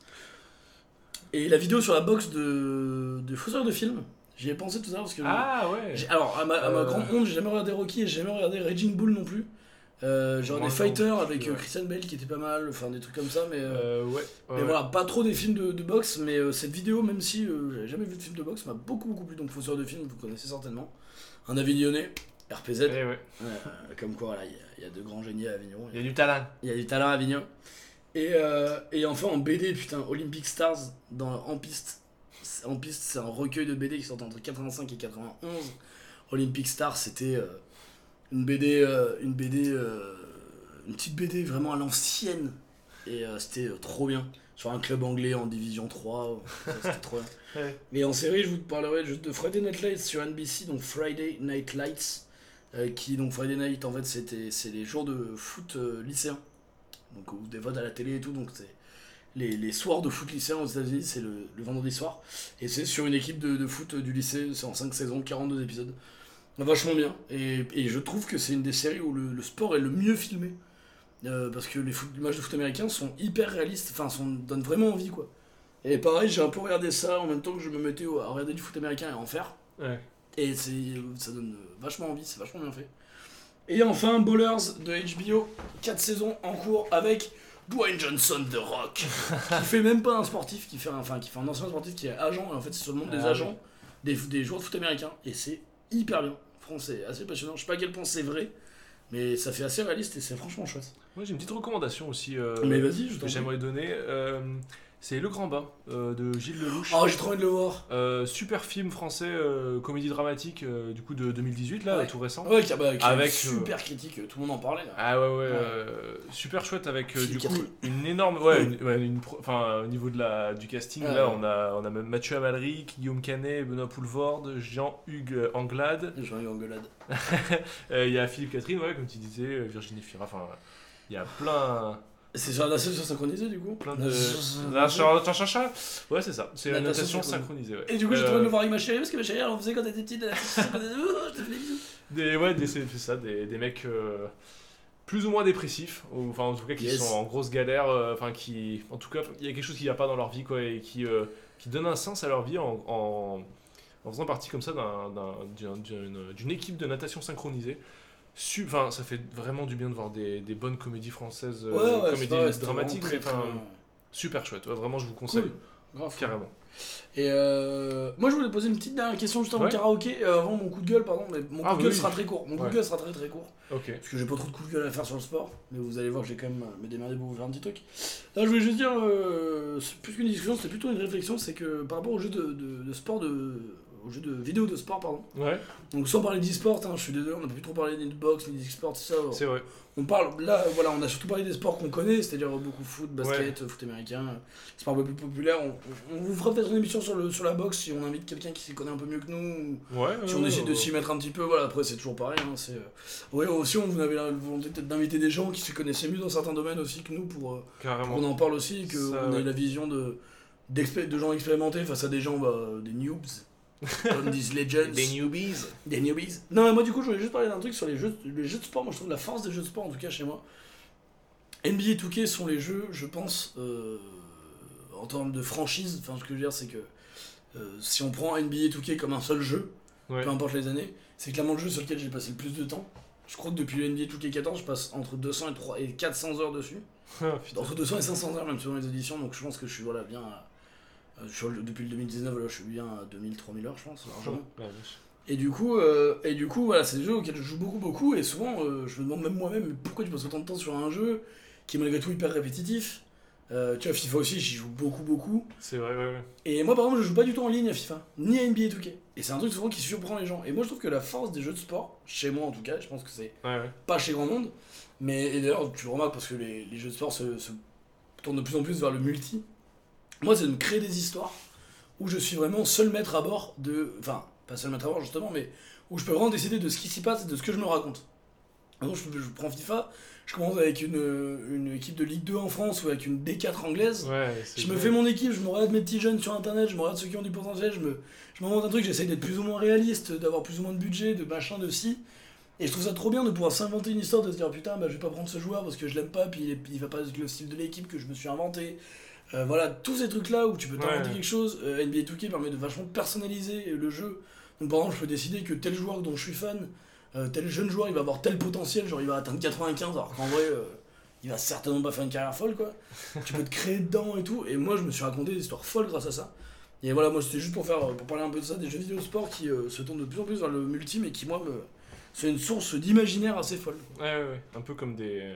Et la vidéo sur la box de, de Fausseur de film, j'y ai pensé tout à l'heure parce que. Ah ouais. j'ai- Alors, à ma, à ma Euh. grande honte, j'ai jamais regardé Rocky et j'ai jamais regardé Raging Bull non plus. Euh, genre Moi des non fighters avec euh. Christian Bale qui était pas mal, enfin des trucs comme ça, mais. euh, Euh, ouais. mais voilà, pas trop des films de, de boxe, mais euh, cette vidéo, même si euh, j'avais jamais vu de film de boxe, m'a beaucoup beaucoup plu. Donc, Fausseur de film, vous connaissez certainement. Un Avignonnais, RPZ, Eh ouais. euh, comme quoi, voilà, il y a- il y, a de grands génies à Avignon. Il y a du talent. Il y a du talent à Avignon. Et, euh, et enfin en BD, putain, Olympic Stars dans En Piste. En Piste, c'est un recueil de BD qui sort entre 85 et 91. Olympic Stars, c'était euh, une BD, euh, une BD, euh, une petite BD vraiment à l'ancienne. Et c'était trop bien. Sur un club anglais en division 3. ça, C'était trop bien. Ouais. Et en série, je vous parlerai juste de Friday Night Lights sur NBC, donc Friday Night Lights, qui donc Friday Night en fait c'était c'est les jours de foot lycéen, donc ou des votes à la télé et tout, donc c'est les, les soirs de foot lycéen aux États-Unis, c'est le, le vendredi soir, et c'est sur une équipe de, de foot du lycée, c'est en 5 saisons, 42 épisodes, vachement bien, et, et je trouve que c'est une des séries où le, le sport est le mieux filmé. Euh, parce que les, foot- les matchs de foot américains sont hyper réalistes, enfin, sont, donnent vraiment envie, quoi. Et pareil, j'ai un peu regardé ça en même temps que je me mettais à regarder du foot américain et à en faire. Ouais. Et c'est, ça donne vachement envie, c'est vachement bien fait. Et enfin, Ballers de HBO, 4 saisons en cours avec Dwayne Johnson de Rock, qui fait même pas un sportif, qui fait un, enfin, qui fait un ancien sportif qui est agent, et en fait c'est sur le monde des Ah agents, des, des joueurs de foot américains, et c'est hyper bien. C'est assez passionnant. Je sais pas à quel point c'est vrai, mais ça fait assez réaliste et c'est franchement chouette. Moi j'ai une petite recommandation aussi. euh, mais vas-y, je que j'aimerais donner. euh, c'est Le Grand Bain euh, de Gilles Lelouch. Oh, j'ai trop envie de le voir. Euh, super film français, euh, comédie dramatique du coup de 2018 là, Ouais. tout récent. Ouais, qui a, bah, qui a Avec, une super critique, tout le monde en parlait. Là. Ah ouais ouais, Ouais. super chouette avec du coup une énorme ouais, une- ouais, une pro- enfin au niveau de la du casting là on a on a même Mathieu Amalric, Guillaume Canet, Benoît Poulvorde, Jean-Hugues Anglade, engueulade. Euh, il y a Philippe Catherine ouais comme tu disais, Virginie Fira, enfin il y a plein C'est sur la natation synchronisée du coup plein de cha- Ouais, c'est ça, c'est la Natation natation synchronisée. Et du coup, j'ai Euh, trop envie de le voir avec ma chérie parce que ma chérie elle en faisait quand elle était petite. Oh, des ouais, des, c'est ça, des, des mecs euh, plus ou moins dépressifs, ou enfin en tout cas qui Yes. sont en grosse galère, euh, enfin qui, en tout cas, il y a quelque chose qui va pas dans leur vie quoi, et qui, euh, qui donne un sens à leur vie en, en, en faisant partie comme ça d'un- d'un- d'un- d'une d'une équipe de natation synchronisée. Enfin, ça fait vraiment du bien de voir des, des bonnes comédies françaises, euh, Ouais, c'est comédies vrai, dramatiques, très, super chouette. Ouais, vraiment, je vous conseille Cool. Grave. carrément. Et euh, moi, je voulais poser une petite dernière question juste avant le karaoké, euh, avant mon coup de gueule, pardon, mais mon Ah, coup de gueule oui. sera très court. Mon coup de gueule sera très très court. Ok. Parce que j'ai pas trop de coups de gueule à faire sur le sport, mais vous allez voir que j'ai quand même me démerder pour vous faire un petit truc. Là, je voulais juste dire, c'est plus qu'une discussion, c'était plutôt une réflexion, c'est que par rapport aux jeux de, de, de sport, de, aux jeux de vidéo de sport, pardon. Ouais, Donc sans parler d'e-sport, hein, je suis désolé, on n'a pas pu trop parler ni de boxe ni d'e-sport, ça. c'est vrai. On parle, là, voilà, on a surtout parlé des sports qu'on connaît, c'est-à-dire beaucoup foot, basket, foot américain, sports un peu plus populaires. On, on vous fera peut-être une émission sur, le, sur la boxe si on invite quelqu'un qui s'y connaît un peu mieux que nous, ou Ouais. si on décide de s'y mettre un petit peu. Voilà, après, c'est toujours pareil. Hein, c'est, euh, ouais, aussi, on avait la volonté peut-être d'inviter des gens qui se connaissaient mieux dans certains domaines aussi que nous pour, euh, qu'on en parle aussi, et qu'on ait la vision de, de gens expérimentés face à des gens, bah, des noobs. Comme disent Legends. newbies. Des newbies. Non, mais moi, du coup, je voulais juste parler d'un truc sur les jeux, les jeux de sport. Moi, je trouve la force des jeux de sport, en tout cas chez moi. NBA 2K sont les jeux, je pense, euh, en termes de franchise. Enfin, ce que je veux dire, c'est que euh, si on prend NBA 2K comme un seul jeu, Ouais. peu importe les années, c'est clairement le jeu sur lequel j'ai passé le plus de temps. Je crois que depuis le NBA 2K14, je passe entre 200 et, 3 et 400 heures dessus. Putain. Entre 200 et 500 heures, même selon les éditions. Donc, je pense que je suis voilà, bien, à- sur le- depuis le 2019, là, je suis bien à 2000-3000 heures, je pense, largement. Ouais, vache. Et du coup, euh, et du coup voilà, c'est des jeux auxquels je joue beaucoup, beaucoup, et souvent, euh, je me demande même moi-même, pourquoi tu passes autant de temps sur un jeu qui est malgré tout hyper répétitif? Euh, Tu vois, FIFA aussi, j'y joue beaucoup, beaucoup. C'est vrai, ouais, ouais. Et moi, par exemple, je joue pas du tout en ligne à FIFA, ni à NBA 2K. Et c'est un truc souvent qui surprend les gens. Et moi, je trouve que la force des jeux de sport, chez moi en tout cas, je pense que c'est Ouais, ouais. pas chez grand monde, mais d'ailleurs, tu remarques parce que les, les jeux de sport se, se tournent de plus en plus vers le multi. Moi, c'est de me créer des histoires où je suis vraiment seul maître à bord de. Enfin, pas seul maître à bord justement, mais où je peux vraiment décider de ce qui s'y passe et de ce que je me raconte. Par exemple, je, je prends FIFA, je commence avec une, une équipe de Ligue 2 en France ou avec une D4 anglaise. Ouais, Je me fais mon équipe, je me regarde mes petits jeunes sur internet, je me regarde ceux qui ont du potentiel, je me je m'invente un truc, j'essaye d'être plus ou moins réaliste, d'avoir plus ou moins de budget, de machin, de si. Et je trouve ça trop bien de pouvoir s'inventer une histoire, de se dire putain, bah, je vais pas prendre ce joueur parce que je l'aime pas, puis il, est- il va pas avec le style de l'équipe que je me suis inventé. Euh, voilà, tous ces trucs là où tu peux t'inventer Ouais. quelque chose, euh, NBA 2K permet de vachement personnaliser le jeu. Donc par exemple, je peux décider que tel joueur dont je suis fan, euh, tel jeune joueur, il va avoir tel potentiel, genre il va atteindre 95, alors qu'en vrai, il va certainement pas faire une carrière folle quoi. tu peux te créer dedans et tout. Et moi, je me suis raconté des histoires folles grâce à ça. Et voilà, moi, c'était juste pour faire, pour parler un peu de ça, des jeux vidéo sport qui se tournent de plus en plus vers le multi, mais qui moi me, c'est une source d'imaginaire assez folle. Ouais, ouais, ouais. Un peu comme des,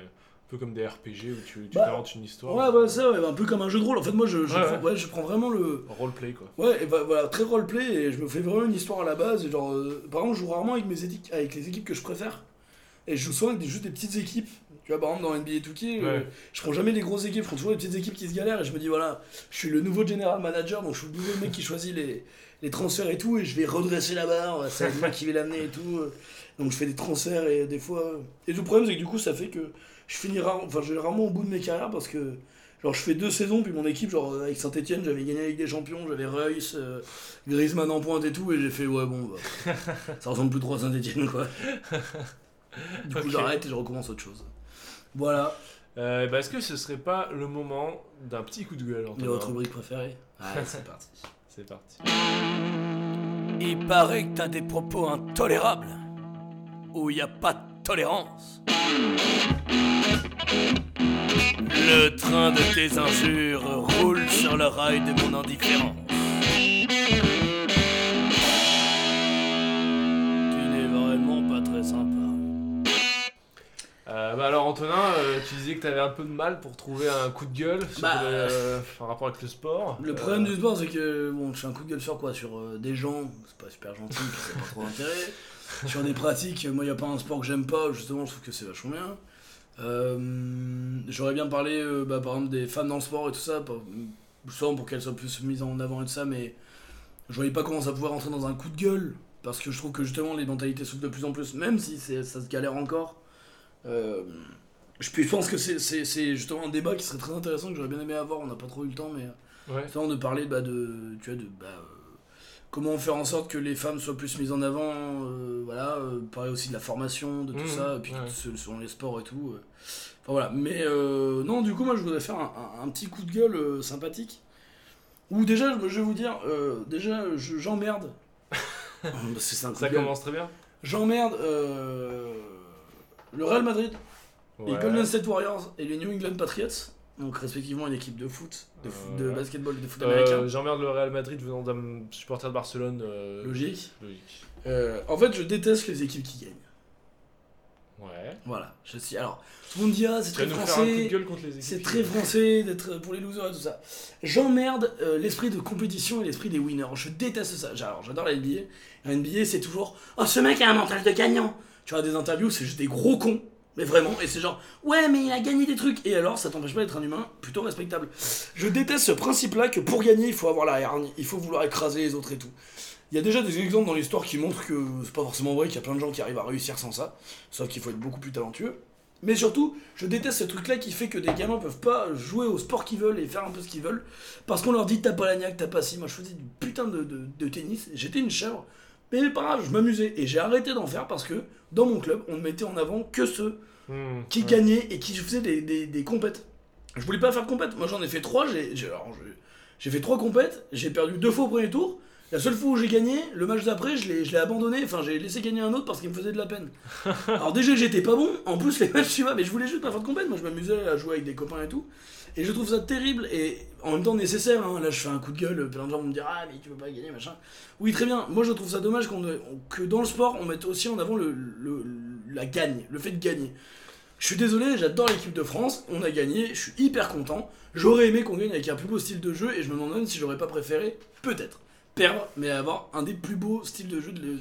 peu comme des RPG où tu, tu Bah, t'inventes une histoire. Ouais, ouais, ça, ouais, un peu comme un jeu de rôle. En fait, moi, je, je, Ouais, prends, ouais. ouais, je prends vraiment le. Roleplay, quoi. Ouais, et bah, voilà, très roleplay, et je me fais vraiment une histoire à la base. Et genre, euh, par exemple, je joue rarement avec, mes équipes, avec les équipes que je préfère. Et je joue souvent avec des, juste des petites équipes. Tu vois, par exemple, dans NBA 2K, euh, je prends jamais les grosses équipes, je prends toujours les petites équipes qui se galèrent. Et je me dis, voilà, je suis le nouveau general manager, donc je suis le nouveau mec qui choisit les, les transferts et tout, et je vais redresser la barre, c'est moi qui vais l'amener et tout. euh. Donc je fais des transferts et des fois. Et le problème, c'est que du coup, ça fait que je finis rare... enfin, je vais rarement au bout de mes carrières parce que. Genre, je fais deux saisons, puis mon équipe, genre, avec Saint-Etienne, j'avais gagné avec des champions, j'avais Reus, euh, Griezmann en pointe et tout, et j'ai fait, ouais, bon, bah, ça ressemble plus trop à Saint-Etienne, quoi. Du coup, j'arrête et je recommence autre chose. Voilà, Euh, bah, est-ce que ce serait pas le moment d'un petit coup de gueule, Antonin votre rubrique préférée Allez, c'est parti. C'est parti. Il paraît que t'as des propos intolérables. Où y a pas de Le train de tes injures roule sur le rail de mon indifférence. Euh, bah alors Antonin, euh, tu disais que t'avais un peu de mal pour trouver un coup de gueule sur Bah, le- euh, en rapport avec le sport. Le problème du sport, c'est que bon, je fais un coup de gueule sur quoi? Sur euh, des gens, c'est pas super gentil, c'est pas trop d'intérêt. Sur des pratiques, moi, il a pas un sport que j'aime pas, justement, je trouve que c'est vachement bien. J'aurais bien parlé, bah, par exemple, des femmes dans le sport et tout ça, pas, justement pour qu'elles soient plus mises en avant et tout ça, mais je voyais pas comment ça pouvait rentrer dans un coup de gueule, parce que je trouve que justement, les mentalités s'ouvrent de plus en plus, même si ça se galère encore. Euh, je, pense que c'est- justement un débat qui serait très intéressant, que j'aurais bien aimé avoir, on n'a pas trop eu le temps, mais. Ouais. De parler bah, de, tu vois, de bah, euh, comment faire en sorte que les femmes soient plus mises en avant, euh, voilà, euh, parler aussi de la formation, de tout Mhm, ça, et puis ouais. selon les sports et tout. Enfin voilà, mais non, du coup, moi je voudrais faire un, un- un petit coup de gueule sympathique. Ou déjà, je vais vous dire, déjà, je- j'emmerde. Ça gueule. commence très bien. J'emmerde euh, le Real Madrid, les. Golden State Warriors et les New England Patriots. Donc respectivement une équipe de foot, de, foot- de basketball et de foot Euh, américain. J'emmerde le Real Madrid venant d'un supporter de Barcelone. euh, Logique. Logique. Euh, en fait, je déteste les équipes qui gagnent. Ouais. Voilà. Je suis. Alors, tout le monde dit ah, c'est très français. C'est très français d'être pour les losers et tout ça. J'emmerde euh, l'esprit de compétition et l'esprit des winners. Je déteste ça. Alors, j'adore la NBA. La NBA, c'est toujours Oh, ce mec a un mental de gagnant. Tu vois, des interviews, c'est juste des gros cons. Mais vraiment, et c'est genre, ouais, mais il a gagné des trucs. Et alors, ça t'empêche pas d'être un humain plutôt respectable. Je déteste ce principe-là que pour gagner, il faut avoir la hargne, il faut vouloir écraser les autres et tout. Il y a déjà des exemples dans l'histoire qui montrent que c'est pas forcément vrai, qu'il y a plein de gens qui arrivent à réussir sans ça. Sauf qu'il faut être beaucoup plus talentueux. Mais surtout, je déteste ce truc-là qui fait que des gamins peuvent pas jouer au sport qu'ils veulent et faire un peu ce qu'ils veulent. Parce qu'on leur dit t'as pas la niaque, t'as pas si. Moi je faisais du putain de tennis, j'étais une chèvre. Mais pas grave, je m'amusais. Et j'ai arrêté d'en faire parce que dans mon club, on ne mettait en avant que ceux Hmm, qui ouais. gagnaient et qui faisaient des, des, des compètes. Je voulais pas faire de compètes. Moi j'en ai fait trois, j'ai fait trois compètes, j'ai perdu deux fois au premier tour. La seule fois où j'ai gagné, le match d'après, je l'ai je l'ai abandonné, enfin j'ai laissé gagner un autre parce qu'il me faisait de la peine. Alors déjà j'étais pas bon, en plus les matchs tu vois, mais je voulais juste pas faire de compète, moi je m'amusais à jouer avec des copains et tout. Et je trouve ça terrible et en même temps nécessaire, hein. là je fais un coup de gueule, plein de gens vont me dire ah mais tu peux pas gagner machin. Oui très bien, moi je trouve ça dommage qu'on que dans le sport on mette aussi en avant le, le- la gagne, le fait de gagner. Je suis désolé, j'adore l'équipe de France, on a gagné, je suis hyper content. J'aurais aimé qu'on gagne avec un plus beau style de jeu et je me demande même si j'aurais pas préféré, peut-être, perdre, mais avoir un des plus beaux styles de jeu de, de-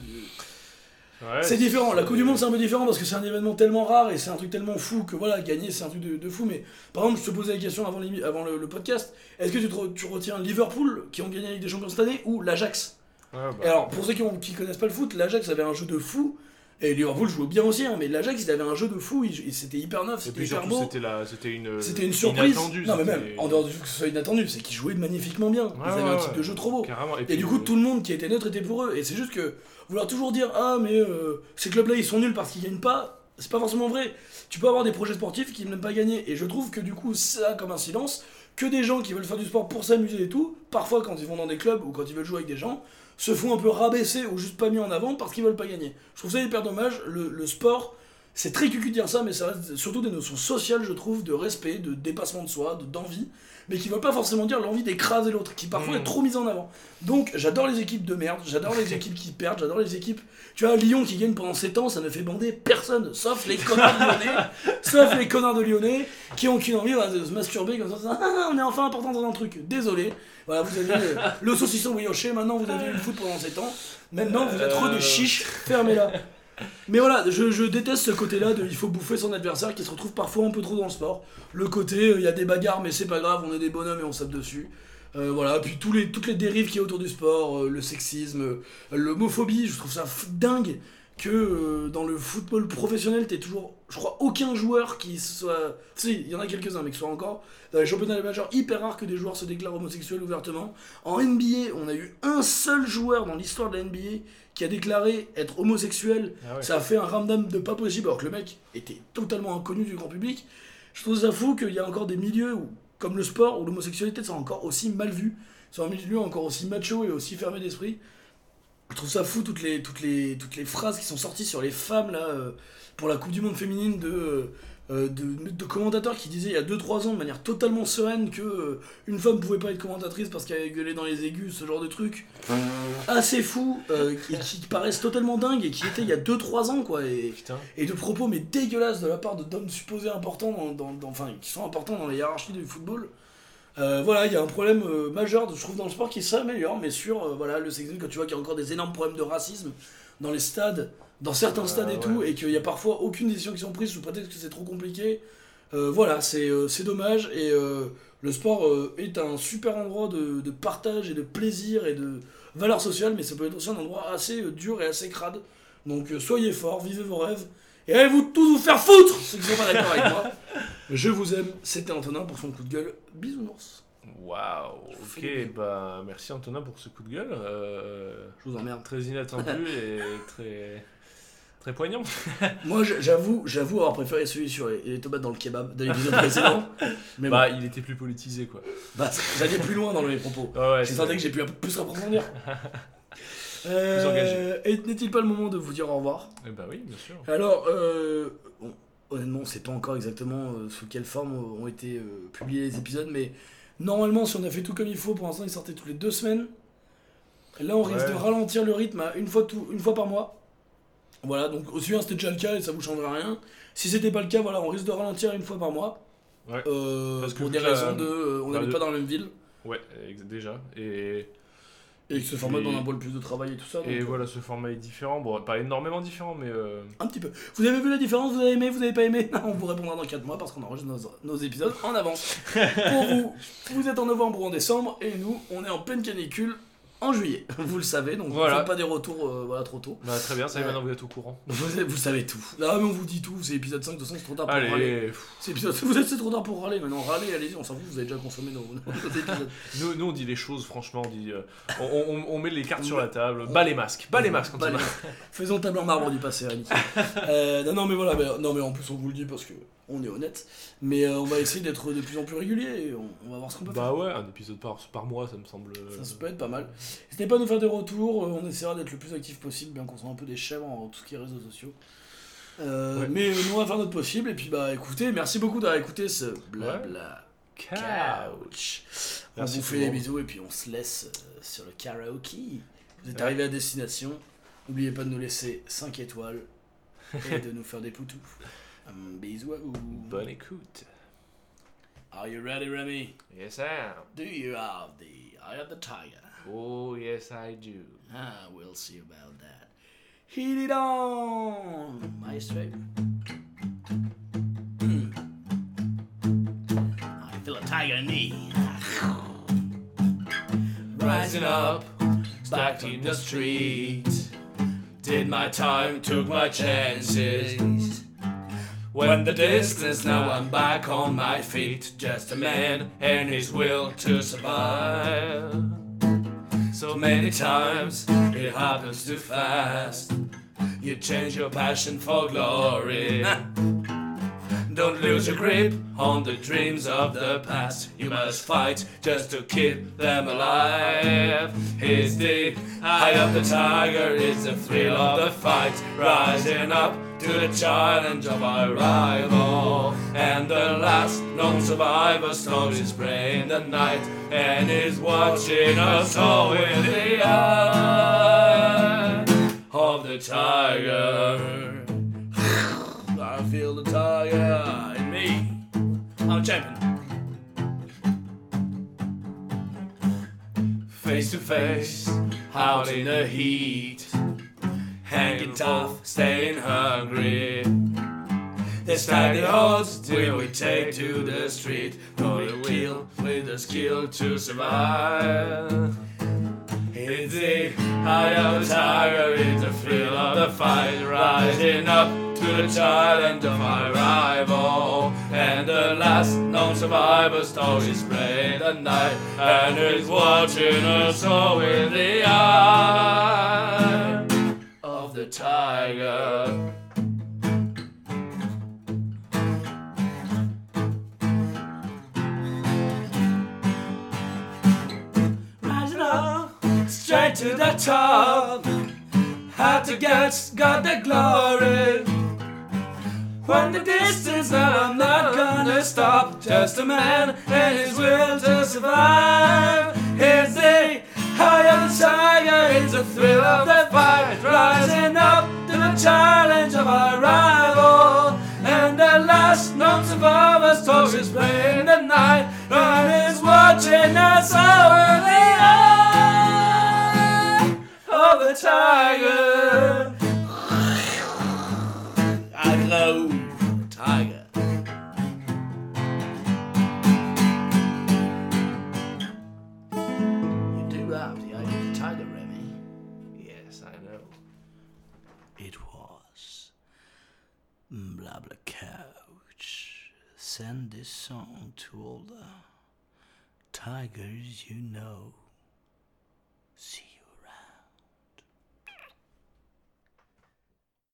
Ouais, c'est différent, la Coupe du Monde c'est un peu différent parce que c'est un événement tellement rare et c'est un truc tellement fou que voilà, gagner c'est un truc de, de fou. Mais par exemple, je te posais la question avant, le, le podcast. Est-ce que tu, te re- tu retiens Liverpool qui ont gagné la Ligue des Champions cette année ou l'Ajax? Ouais, bah, alors, pour ceux qui, ont, qui connaissent pas le foot, l'Ajax avait un jeu de fou et Liverpool jouait bien aussi, hein, mais l'Ajax il avait un jeu de fou, c'était hyper neuf, c'était hyper beau. c'était la- c'était une, C'était une surprise. non, mais même, en dehors du fait que ce soit inattendu, c'est qu'ils jouaient magnifiquement bien. Ils avaient ouais, un ouais. type de jeu trop beau. Et puis, du coup, euh, tout le monde qui était neutre était pour eux. Et c'est juste que vouloir toujours dire Ah, mais euh, ces clubs-là, ils sont nuls parce qu'ils gagnent pas, c'est pas forcément vrai. Tu peux avoir des projets sportifs qui n'aiment pas gagner. Et je trouve que du coup, ça, comme un silence, que des gens qui veulent faire du sport pour s'amuser et tout, parfois quand ils vont dans des clubs ou quand ils veulent jouer avec des gens, se font un peu rabaisser ou juste pas mis en avant parce qu'ils veulent pas gagner. Je trouve ça hyper dommage. Le, sport, c'est très cucu de dire ça, mais ça reste surtout des notions sociales, je trouve, de respect, de dépassement de soi, de- d'envie, mais qui ne veulent pas forcément dire l'envie d'écraser l'autre, qui parfois Mm. est trop mise en avant. Donc, j'adore les équipes de merde, j'adore les équipes qui perdent, j'adore les équipes. Tu vois, Lyon qui gagne pendant 7 ans, ça ne fait bander personne, sauf les connards de Lyonnais, sauf les connards de Lyonnais, qui ont qu'une envie voilà, de se masturber comme ça. Ah, on est enfin important dans un truc. Désolé. Voilà, vous avez euh, le saucisson brioché, maintenant vous avez eu le foot pendant 7 ans. Maintenant, vous êtes re de Euh. chiche, fermez-la. Mais voilà, je, déteste ce côté-là de il faut bouffer son adversaire qui se retrouve parfois un peu trop dans le sport. Le côté, euh, il y a des bagarres, mais c'est pas grave, on est des bonhommes et on sape dessus. Euh, voilà, puis les, toutes les dérives qu'il y a autour du sport, euh, le sexisme, euh, l'homophobie, je trouve ça dingue que dans le football professionnel, t'es toujours, je crois, aucun joueur qui soit. Si, il y en a quelques-uns, mais qui soient encore. Dans les championnats majeurs, hyper rare que des joueurs se déclarent homosexuels ouvertement. En NBA, on a eu un seul joueur dans l'histoire de la NBA qui a déclaré être homosexuel ah ouais. ça a fait un ramdam de pas possible alors que le mec était totalement inconnu du grand public. Je trouve ça fou qu'il y a encore des milieux où, comme le sport, où l'homosexualité c'est encore aussi mal vu. C'est un milieu encore aussi macho et aussi fermé d'esprit. Je trouve ça fou toutes les, toutes les, toutes les phrases qui sont sorties sur les femmes là euh, pour la Coupe du Monde féminine de, euh, de, de commentateurs qui disaient il y a 2-3 ans de manière totalement sereine que euh, une femme pouvait pas être commentatrice parce qu'elle gueulé dans les aigus, ce genre de truc assez fou euh, et qui paraissent totalement dingues et qui étaient il y a 2-3 ans quoi. Et, de propos mais dégueulasses de la part de d'hommes supposés importants dans, dans- dans- enfin qui sont importants dans les hiérarchies du football. Euh, voilà, il y a un problème euh, majeur, je trouve, dans le sport qui s'améliore, mais sur euh, voilà, le sexisme, quand tu vois qu'il y a encore des énormes problèmes de racisme dans les stades, dans certains Euh, stades et tout, et qu'il n'y a parfois aucune décision qui sont prises sous prétexte que c'est trop compliqué. Euh, voilà, c'est euh, c'est dommage, et euh, le sport est un super endroit de, de partage et de plaisir et de valeur sociale, mais ça peut être aussi un endroit assez dur et assez crade. Donc soyez forts, vivez vos rêves, et allez-vous tous vous faire foutre ceux qui sont pas d'accord avec moi. Je vous aime, c'était Antonin pour son coup de gueule. Bisounours. Waouh. Ok, bah merci Antonin pour ce coup de gueule. euh, Je vous emmerde. très inattendu et très très poignant. Moi, j'avoue, j'avoue avoir préféré celui sur les, les tomates dans le kebab de l'épisode précédent. Mais Bah bon, il était plus politisé quoi. bah, j'allais plus loin dans mes propos. Ouais, ouais, J'ai senti que j'ai pu un peu plus approfondir. Euh, et n'est-il pas le moment de vous dire au revoir? Eh bah oui, bien sûr. Alors, euh, bon, honnêtement, on sait pas encore exactement euh, sous quelle forme ont été euh, publiés les épisodes, mais normalement, si on a fait tout comme il faut, pour l'instant, ils sortaient tous les deux semaines. Là, on risque de ralentir le rythme à une fois, tout, une fois par mois. Voilà, donc aussi bien c'était déjà le cas et ça vous changera rien. Si c'était pas le cas, voilà, on risque de ralentir une fois par mois. Ouais. Euh, Parce que pour des la- raisons de. euh, on bah, n'habite pas dans la même ville Ouais, déjà. Et, et ce format demande un peu plus de travail et tout ça. et euh, voilà, ce format est différent. Bon, pas énormément différent, mais euh, Un petit peu. Vous avez vu la différence? Vous avez aimé? Vous avez pas aimé? On vous répondra dans 4 mois parce qu'on enregistre nos, nos épisodes en avance. Pour vous, vous êtes en novembre ou en décembre et nous, on est en pleine canicule en juillet. Vous le savez, donc Voilà. pas des retours euh, voilà, trop tôt. bah, très bien, ça y est, maintenant vous êtes au courant. Vous, vous savez tout. Là, mais on vous dit tout. C'est épisode 5, de toute façon, c'est trop tard pour râler. Allez, pff, C'est épisode... Vous êtes trop tard pour râler. Maintenant, râlez, allez-y, on s'en fout. Vous avez déjà consommé nos, nos épisodes. nous, nous on dit les choses, franchement, on dit. euh, on, on- on met les cartes sur la table, bas les masques, bas les masques, Bah, Antonin. les- Faisons table en marbre du passé, Rémi. Euh, non, non, mais voilà, mais, non, mais en plus, on vous le dit parce que On est honnête. Mais euh, on va essayer d'être de plus en plus régulier on, on va voir ce qu'on peut Bah ouais, un épisode par, par mois, ça me semble. euh, faire. Ça, ça peut être pas mal. N'hésitez pas à nous faire des retours. euh, on essaiera d'être le plus actif possible, bien qu'on soit un peu des chèvres en tout ce qui est réseaux sociaux. Euh, Ouais. Mais nous, on va faire notre possible. Et puis, bah écoutez, merci beaucoup d'avoir écouté ce blabla. Couch. On Merci vous fait des bisous et puis on se laisse sur le karaoke. Vous êtes Ouais. arrivé à destination. N'oubliez pas de nous laisser 5 étoiles et de nous faire des poutous. Un bisou à vous. Bonne écoute. Are you ready, Remy? Yes, I am. Do you have the eye of the tiger? Oh, yes, I do. Ah, we'll see about that. Heat it on, maestro. Hmm. I feel a tiger in me. Rising up, back in the street. Did my time, took my chances. Went the distance, now I'm back on my feet. Just a man and his will to survive. So many times it happens too fast. You change your passion for glory. Don't lose your grip on the dreams of the past. You must fight just to keep them alive. It's the eye of the tiger, it's the thrill of the fight. Rising up to the challenge of our rival. And the last known survivor stole his prey in the night. And is watching us all in the eye of the tiger. I feel the tiger in me. I'm a champion. face to face, out in the heat, hanging tough, staying hungry. This time the odds will we take to the street, gonna kill with the skill to survive. It's the eye of the tiger, it's the thrill of the fight, rising up to the challenge of my rival. And the last known survivor prey in the night, and is watching us all with the eye the tiger. Rising up, straight to the top. Had to get, got the glory. When the distance, now I'm not gonna stop. Just a man and his will to survive. It's the high of the tiger, it's the thrill of the fight. Rising up to the challenge of our rival. And the last known survivor stole his prey in the night. And is watching us over the eye of the tiger. This song to all the tigers you know.